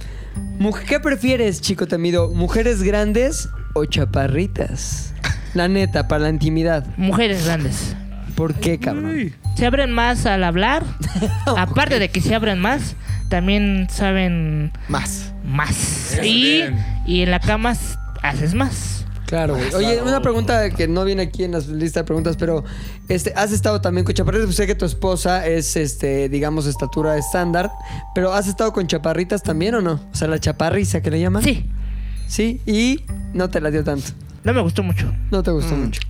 Mu- ¿Qué prefieres, chico temido? ¿Mujeres grandes o chaparritas? La neta, para la intimidad. Mujeres grandes. ¿Por qué, cabrón? Se abren más al hablar. Aparte de que se abren más, también saben Más. más. Y, bien. y en la cama s- haces más. Claro, güey. Oye, una pregunta que no viene aquí en la lista de preguntas, pero este, ¿has estado también con chaparritas? Pues sé que tu esposa es, este, digamos, estatura estándar, pero ¿has estado con chaparritas también o no? O sea, la chaparriza que le llaman. Sí, Sí, y no te la dio tanto. no me gustó mucho. No te gustó mucho.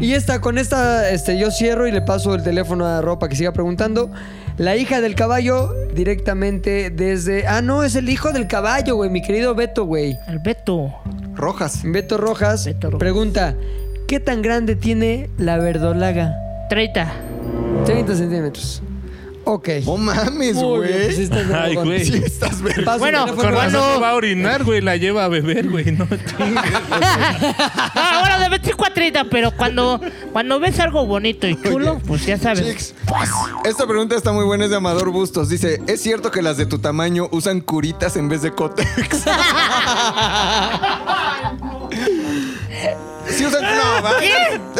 Y esta, con esta, este, yo cierro y le paso el teléfono a Ropa que siga preguntando. La hija del caballo directamente desde. Ah, no, es el hijo del caballo, güey, mi querido Beto, güey. El Beto. Rojas. Beto Rojas Beto Rojas. pregunta: ¿Qué tan grande tiene la verdolaga? 30. 30 centímetros. Ok. No mames, pues sí güey. estás de Ay, güey. Sí, estás ver. Paso el Bueno. Con razón no va a orinar, güey. La lleva a beber, güey. No, Ah, ahora de 25 a 30, pero cuando, cuando ves algo bonito y chulo, pues ya sabes. Chicks, esta pregunta está muy buena, es de Amador Bustos. Dice, ¿es cierto que las de tu tamaño usan curitas en vez de cótex? usan... No, va.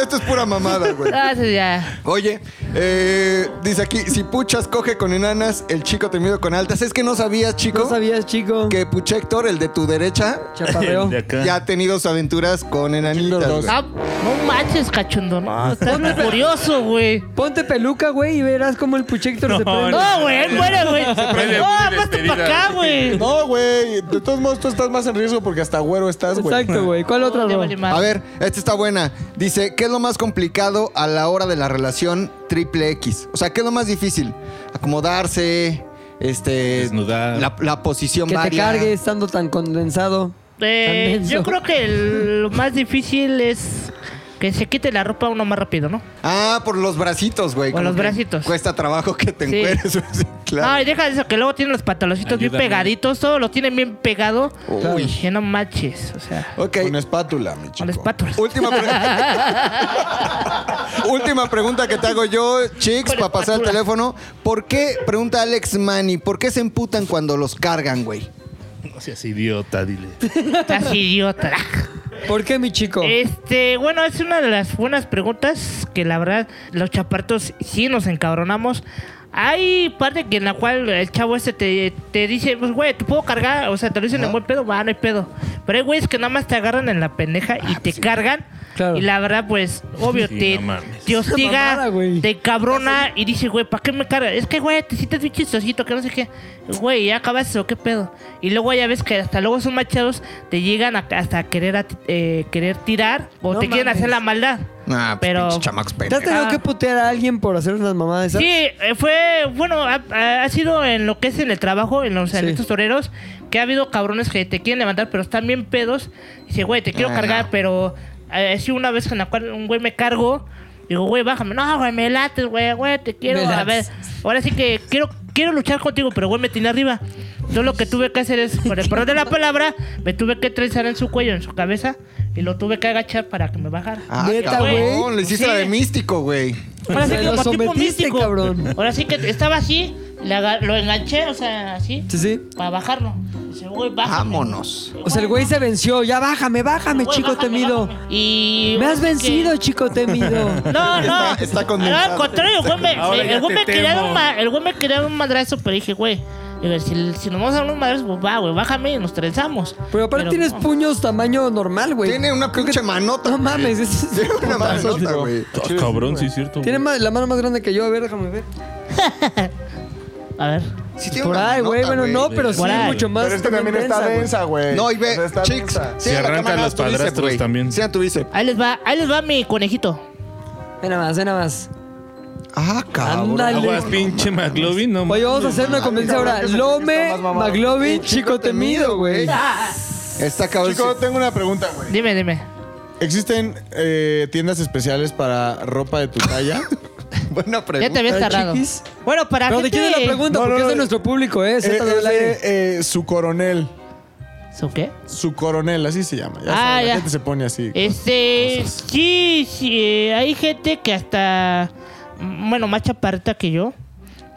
Esto es pura mamada, güey. Ah, sí, ya. Oye, eh, dice aquí, si Puchas coge con enanas, el chico temido con altas. Es que no sabías, chico, ¿No sabías, chico? que Puchector, el de tu derecha, Chaparreo. El de acá. ya ha tenido sus aventuras con enanitas. güey. Ah, no manches, cachondo. No, estás muy curioso, güey. Ponte peluca, güey, y verás cómo el Puchector se prende. No, güey, muere, güey. prende No, muy para despedida. acá, güey. No, güey. De todos modos, tú estás más en riesgo porque hasta güero estás, güey. Exacto, güey. ¿Cuál otra, Ya Ro? vale madre. A ver, esta está buena. Dice, ¿qué es lo más complicado a la hora de la relación triple X? O sea, ¿qué es lo más difícil? Acomodarse, este... Desnudar. La, la posición Que te varia. cargue estando tan condensado. Eh, Tan denso. yo creo que el- lo más difícil es que se quite la ropa uno más rápido, ¿no? Ah, por los bracitos, güey. Por los que bracitos. Cuesta trabajo que te Sí. encueres. sí, claro. No, y deja eso, que luego tienen los pantaloncitos bien pegaditos, todo lo tienen bien pegado. Uy. Que no manches, o sea, Ok. Con espátula, mi chico. con espátulas. Última, pre- Última pregunta que te hago yo, chicos, Con para pasar el espátula. teléfono. ¿Por qué, pregunta Alex Manny, ¿por qué se emputan cuando los cargan, güey? No seas idiota, dile. Estás idiota. ¿Por qué, mi chico? Este, bueno, es una de las buenas preguntas que la verdad los chapartos sí nos encabronamos. Hay parte que en la cual el chavo este te, te dice, pues güey, te puedo cargar, o sea, te lo dicen en buen pedo, va, no hay pedo. Pero hay güeyes que nada más te agarran en la pendeja y te cargan. Claro. Y la verdad, pues, obvio, Sí, te, no te hostiga, mamada, güey. te cabrona y dice, güey, ¿para qué me cargas? Es que, güey, te sientes bien chistosito, que no sé qué. Güey, ya acabaste o qué pedo. Y luego ya ves que hasta luego son machados, te llegan a- hasta a querer, a- eh, querer tirar o No te quieren hacer la maldad. Ah, pues, Pero- ¿Te has tenido Ah. que putear a alguien por hacer unas mamadas esas? Sí, eh, fue, bueno, ha, sido en lo que es en el trabajo, en los Sí. eventos toreros, que ha habido cabrones que te quieren levantar, pero están bien pedos. Y dice, güey, te quiero Ah, cargar, no. pero eh, sí una vez en la cual un güey me cargo, digo, güey, bájame. No, güey, me lates, güey, güey, te quiero. Me A ver, ahora sí que quiero, quiero luchar contigo, pero güey, me tiene arriba. Entonces lo que tuve que hacer es, por el perdón de la palabra, me tuve que trenzar en su cuello, en su cabeza, y lo tuve que agachar para que me bajara. Ah, Neta, cabrón, güey. le hiciste Sí. la de místico, güey. Ahora sí que lo como tipo místico. cabrón. Ahora sí que estaba así, lo enganché, o sea, así, Sí, sí. para bajarlo. Dice, güey, bájame. Vámonos. O sea, el güey se venció. Ya bájame, bájame, Güey, chico bájame, temido. bájame. Y. Me has que- vencido, chico temido. No, no. Está- está condensado. Al contrario, el güey me, el güey me quería un ma- el güey me quería un madrazo, pero dije, güey. Si, si nos vamos a dar un madrazo, pues va, güey, bájame y nos trenzamos. Pero aparte tienes no. puños tamaño normal, güey. Tiene una pinche manota. No mames, es Tiene una manota, güey. Cabrón, sí es cierto. Tiene la mano más grande que yo. A ver, déjame ver. A ver. Sí tiene Por una ahí, güey. Bueno, no, pero sí Por ahí. mucho más. Pero es que también está güey. densa, güey. No, y ve, O sea, está densa. sí, Se arrancan los padrastros también. Sí, a tu bíceps. Ahí les va, ahí les va mi conejito. Ve nada más, ve nada más. Ah, cabrón. Ándale. Aguas, pinche McLovin, no Oye, vamos a hacer una convención ahora. cabrón, que se- Lome, está más mamado. McLovin, chico temido, güey. Está cabrón. Chico, tengo una pregunta, güey. Dime, dime. ¿Existen eh, tiendas especiales para ropa de tu talla? Buena Ya te pregunta. tardado. chiquis. Bueno, para Pero de gente... quién es la pregunta, No, no, porque es de nuestro público, ¿eh? Eh, Z es del aire. de, eh, su coronel. ¿Su qué? Su coronel, así se llama. Ya Ah, ya. la gente se pone así. Este, sí, sí, eh, hay gente que hasta, mm, bueno, más chaparrita que yo,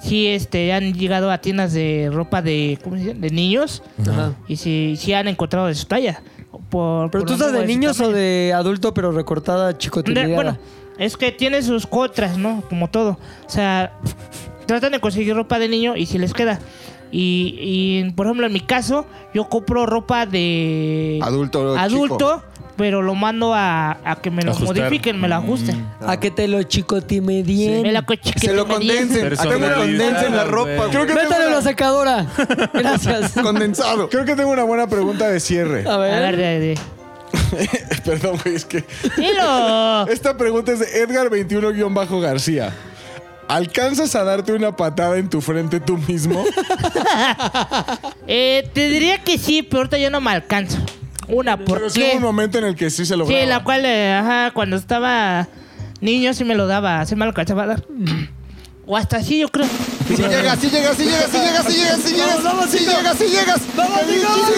sí, este, han llegado a tiendas de ropa de, ¿cómo se dice? De niños Ajá. y sí, sí han encontrado de su talla. Por, ¿Pero por tú lo estás de mismo su niños o tamaño. de adulto, pero recortada, chico De- bueno, es que tiene sus contras, ¿no? Como todo. O sea, tratan de conseguir ropa de niño y si les queda. Y, y, por ejemplo, en mi caso, yo compro ropa de Adulto, adulto, pero lo mando a, a que me lo Ajustar. modifiquen, me lo ajusten. A que te lo chicotimedien. Me la cochique- Se lo me condensen. A que me condensen la ropa. güey. Creo que Métale la secadora. Gracias. condensado. Creo que tengo una buena pregunta de cierre. A A ver, ver. Perdón, güey, es que... Dilo. Esta pregunta es de Edgar21-García. ¿Alcanzas a darte una patada en tu frente tú mismo? Eh, te diría que sí, pero ahorita yo no me alcanzo. Una, ¿por Pero sí hubo qué? un momento en el que sí se Sí, lograba. la cual, eh, ajá, cuando estaba niño sí me lo daba, sí me lo alcanzaba a dar. O hasta así, yo creo. Si llegas, si llegas, si llegas, si llegas, si llegas, si llegas. vamos, Si llegas, si llegas. Vamos, Chico. ¡Sí,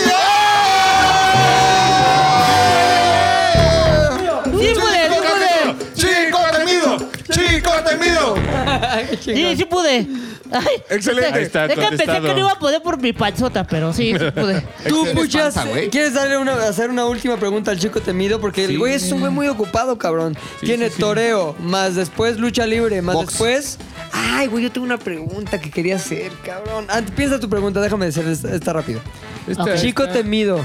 sí. Sí, pude. Ay, Excelente. Ahí está Es que pensé contestado. que no iba a poder por mi panzota, pero sí, sí pude. Tú, panza, güey. ¿quieres darle una, hacer una última pregunta al chico temido? Porque el güey es un güey muy ocupado, cabrón. Tiene toreo, más después lucha libre, más Box. después... Ay, güey, yo tengo una pregunta que quería hacer, cabrón. Antes, piensa tu pregunta, déjame hacer esta, esta rápido. Chico temido,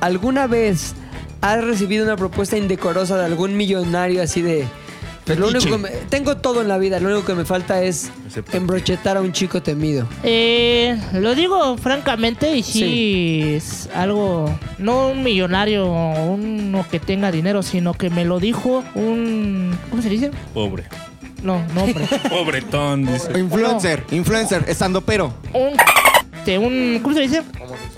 ¿alguna vez has recibido una propuesta indecorosa de algún millonario así de... Pero lo único que me- tengo todo en la vida, lo único que me falta es Excepto- embrochetar a un chico temido. Eh, lo digo francamente y sí, es algo, no un millonario o uno que tenga dinero, sino que me lo dijo un, ¿cómo se dice? Pobre. No, no, hombre. Pobretón, dice. Influencer, influencer, estando pero. un, este, un, ¿cómo se dice?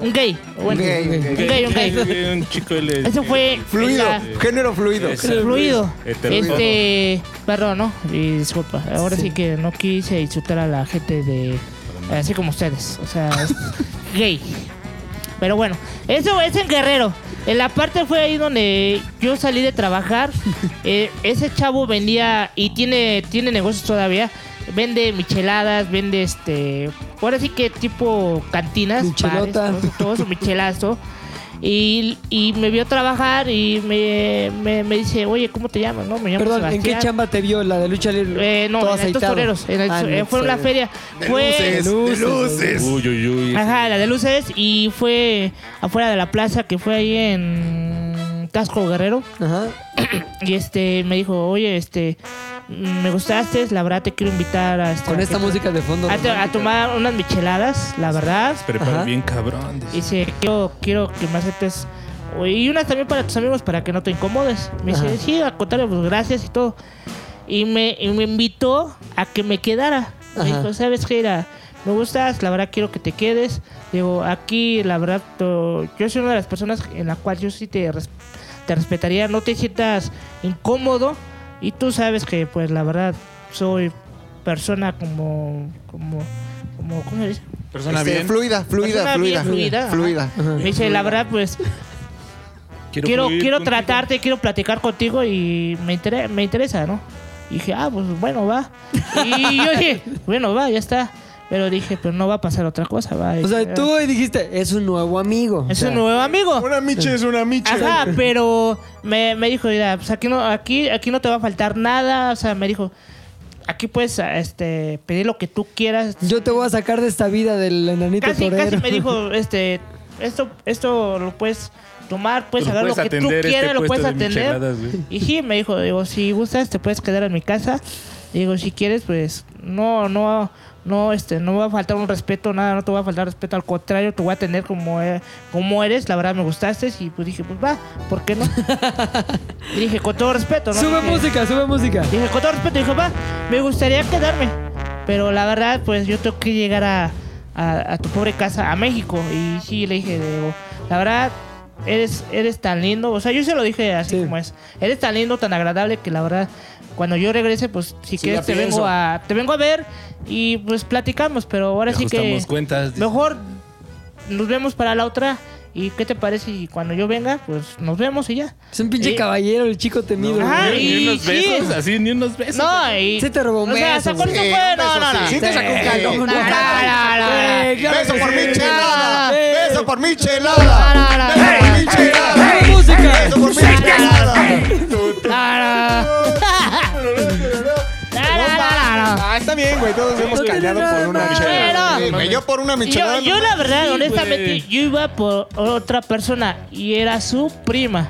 Un gay. Bueno, gay, un gay. un gay, un gay. Un chico L. Eso fue Fluido, la- género fluido. Eso. fluido. Este, perdón, ¿no? Y disculpa. Ahora sí. que no quise insultar a la gente de así como ustedes, o sea, es gay. Pero bueno, eso es en Guerrero. En la parte fue ahí donde yo salí de trabajar. Eh, ese chavo vendía y tiene tiene negocios todavía. Vende micheladas, vende este, ahora sí que tipo cantinas, Michelota. bares, todo, todo eso, micheladas, todo. Y, y me vio trabajar y me, me, me dice, oye, ¿cómo te llamas? No, me llamo Perdón, ¿en qué Sebastián". chamba te vio? ¿La de lucha libre? Eh, no, Todo en estos aceitado. toreros. En el- Ah, eh, fue en la feria. Fue. luces, de luces. Uy, uy, uy. Ajá, la de luces. Y fue afuera de la plaza que fue ahí en Casco Guerrero. Ajá. Y este me dijo, oye, este. Me gustaste, la verdad te quiero invitar a, Con esta música de fondo. a, to- a tomar unas micheladas, la verdad. Prepara Ajá. bien cabrón. dice. Dice, quiero, quiero que me aceptes. Y unas también para tus amigos para que no te incomodes. Me dice, sí, al contrario, pues gracias y todo. Y me, y me invitó a que me quedara. Me Ajá. dijo, ¿sabes qué? Era, me gustas, la verdad quiero que te quedes. Digo, aquí, la verdad, to- yo soy una de las personas en la cual yo sí te, res- te respetaría. No te sientas incómodo. Y tú sabes que, pues, la verdad, soy persona como... como como, ¿cómo se dice? Persona Este, bien. Fluida, fluida, Persona bien fluida. fluida, ajá. Me dice, la verdad, pues quiero, quiero tratarte, quiero platicar contigo y me, intere- me interesa, ¿no? Y dije, ah, pues bueno, va. Y yo dije, bueno, va, ya está. Pero dije, pero no va a pasar otra cosa, va. O sea, tú dijiste, es un nuevo amigo. Es O sea, un nuevo amigo. Una miche es una miche. Ajá, pero me, me dijo, mira, pues aquí no, aquí, aquí no te va a faltar nada. O sea, me dijo, aquí puedes este, pedir lo que tú quieras. Yo te voy a sacar de esta vida del enanito casi, torero. casi me dijo, este, esto, esto lo puedes tomar, puedes Lo agarrar lo que tú este quieras, lo puedes de atender. Y sí, me dijo, digo, si gustas, te puedes quedar en mi casa. Digo, si quieres, pues, no, no, no, este, no va a faltar un respeto, nada, no te va a faltar respeto, al contrario, te voy a tener como, eh, como eres, la verdad me gustaste, y pues dije, pues va, ¿por qué no? y dije, con todo respeto, ¿no? Sube Dije, música, sube música. Dije, con todo respeto, dijo, va, me gustaría quedarme. Pero la verdad, pues yo tengo que llegar a, a- a tu pobre casa, a México. Y sí, le dije, digo, la verdad, eres, eres tan lindo. O sea, yo se lo dije así Sí. como es. Eres tan lindo, tan agradable que la verdad, cuando yo regrese, pues si Sí, quieres te vengo a te vengo a ver y pues platicamos. Pero ahora sí que cuentas. mejor nos vemos para la otra. ¿Y qué te parece? si cuando yo venga, pues nos vemos y ya. Es un pinche Y- caballero, el chico temido. Ni y unos sí. besos, así, ni unos besos. No, y. Sí te robó un O sea, ¿se güey. que fue? No, no, no. sí. Sí te sacó un caldo. No, no, no. Sí, Beso por sí. mi chelada. Beso por mi chelada. Beso por mi chelada. Beso por mi chelada. Está bien, güey. Todos hemos callado por una más. chela. Pero- Sí, güey, Yo por una michelada. Yo, yo la verdad, honestamente, güey. yo iba por otra persona y era su prima.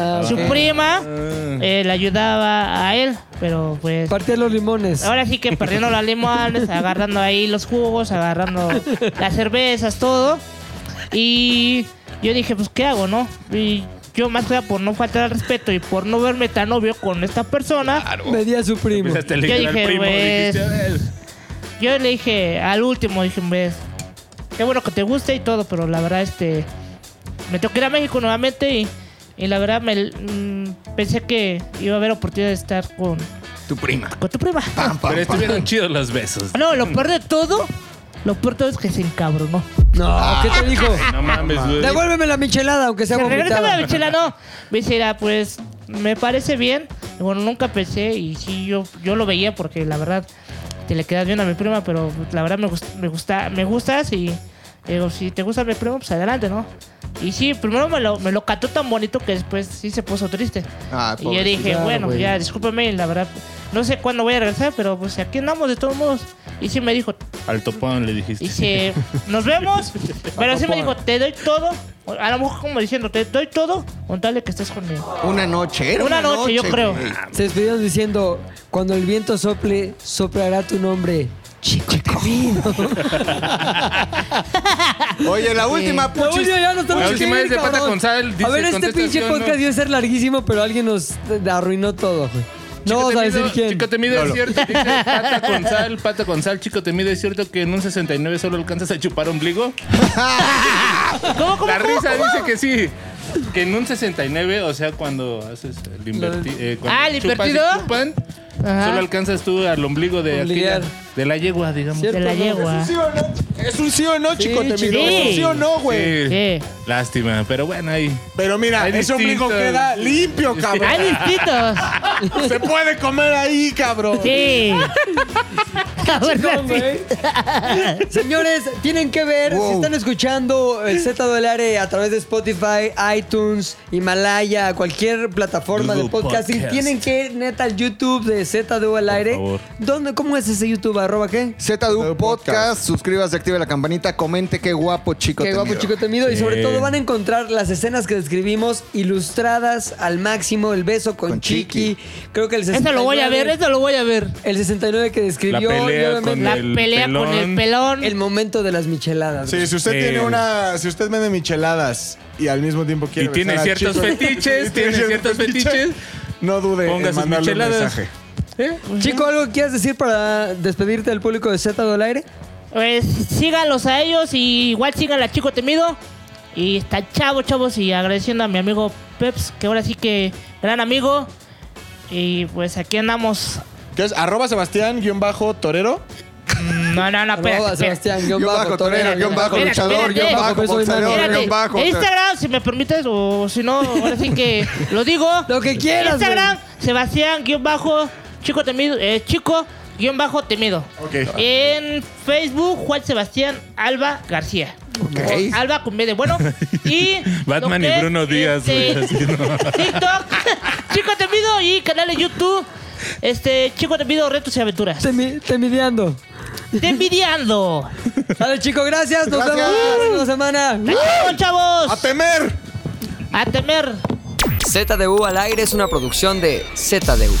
Ah, Su prima eh, le ayudaba a él, pero pues... Partía los limones. Ahora sí que perdiendo las limones, agarrando ahí los jugos, agarrando las cervezas, todo. Y yo dije, pues, ¿qué hago, no? Y yo más que nada por no faltar al respeto y por no verme tan obvio con esta persona, Me di a su primo. Yo dije, primo. dijiste, le dije al último, dije, ves, qué bueno que te guste y todo, pero la verdad, este, me tengo que ir a México nuevamente y, y la verdad me mm, pensé que iba a haber oportunidad de estar con, Tu prima. con tu prima. Pam, pam, Pero pam. estuvieron chidos los besos. No, lo peor de todo, lo peor es que se encabronó. No, ¿qué te dijo? No mames, güey. Devuélveme la michelada, aunque sea Se regresa vomitada. la bichela, no. Me dice, "Mira, pues me parece bien. Y Bueno, nunca pensé y sí, yo, yo lo veía porque la verdad este, le quedas bien a mi prima, pero la verdad me, gust- me gusta, me gustas y digo, si te gusta mi primo, pues adelante, ¿no? Y sí, primero me lo, me lo cantó tan bonito que después sí se puso triste. Ah, y yo dije, bueno, ya, discúlpame, la verdad, no sé cuándo voy a regresar, pero pues aquí andamos de todos modos. Y sí me dijo, Al topón le dijiste. Dice, nos vemos. Pero sí me dijo, te doy todo. A lo mejor como diciendo, te doy todo con tal de que estés conmigo. Una noche, era Una noche, yo creo. Se despidieron diciendo, cuando el viento sople, soplará tu nombre. Chico Temido. Oye, la última, La puchis. última ya nos tenemos La que última es de Pata cabrón. dice A ver, este contestación, pinche podcast ¿no? iba a ser larguísimo, pero alguien nos arruinó todo, güey. No vamos a decir quién. Chico temido, es cierto. Dice pata con sal, pata con sal, chico temido. ¿Es cierto que en un 69 solo alcanzas a chupar ombligo? ¿Cómo, cómo, La cómo? risa dice que sí. Que en un 69, o sea, cuando haces el inverti eh, cuando Ah, ¿el invertido? Ajá. solo alcanzas tú al ombligo de aquella, de la yegua, digamos. ¿Cierto? De la yegua. ¿Sí o no? Es un sí o no, chico Sí, temido. chico. Es un sí o no, güey. Sí. Sí. Lástima, pero bueno, ahí. Pero mira, Hay ese ombligo queda limpio, cabrón. Hay distintos. Se puede comer ahí, cabrón. Sí. Señores, tienen que ver, si están escuchando el Z del Área a través de Spotify, iTunes, Himalaya, cualquier plataforma de podcasting, Podcast. tienen que ir neta al YouTube de ZDU al aire. favor. ¿Dónde, ¿Cómo es ese YouTube? ¿Arroba qué? ZDU Podcast, suscríbase, active la campanita, comente qué guapo chico Qué guapo temido. chico temido. Y Sí. sobre todo van a encontrar las escenas que describimos ilustradas al máximo. El beso con, Con Chiqui. Chiqui. Creo que el Eso 69. lo voy a ver, eso lo voy a ver. El 69 que describió. La y pelea obviamente con La el pelea con el pelón. el momento de las micheladas. Sí, si usted Sí. tiene una. Si usted vende micheladas y al mismo tiempo quiere. Y tiene besar a ciertos chicos- fetiches, y tiene ciertos fetiches, No dude ponga en sus mandarle un micheladas. mensaje. Chico, ¿algo que quieras decir para despedirte del público de Z del aire? Pues síganlos a ellos y igual sigan a Chico Temido. Y está chavo, chavos, y agradeciendo a mi amigo Peps, que ahora sí que gran amigo. Y pues aquí andamos. ¿Qué es? Arroba Sebastián guion bajo torero. No, no, no, espérate. Sebastián, guion bajo, bajo torero, guion bajo Espérate, luchador, espérate. guion bajo boxeador, guion bajo. Instagram, si me permites, o si no, ahora sí que lo digo. Lo que quieras, Instagram, Sebastián, guion bajo, chico temido, eh, chico, guion bajo temido. Ok. En Facebook, Juan Sebastián Alba García. Ok. Alba con B de bueno. Y. Batman lo y que Bruno es, Díaz, este, así, ¿no? TikTok, Chico Temido y canal de YouTube. Este, Chico Temido, retos y aventuras. Te, mi- te midiando. Te envidiando. Dale, chico, gracias. Nos Gracias. vemos la próxima semana. ¡Chao, chavos! ¡A temer! A temer. ZDU al aire es una producción de ZDU.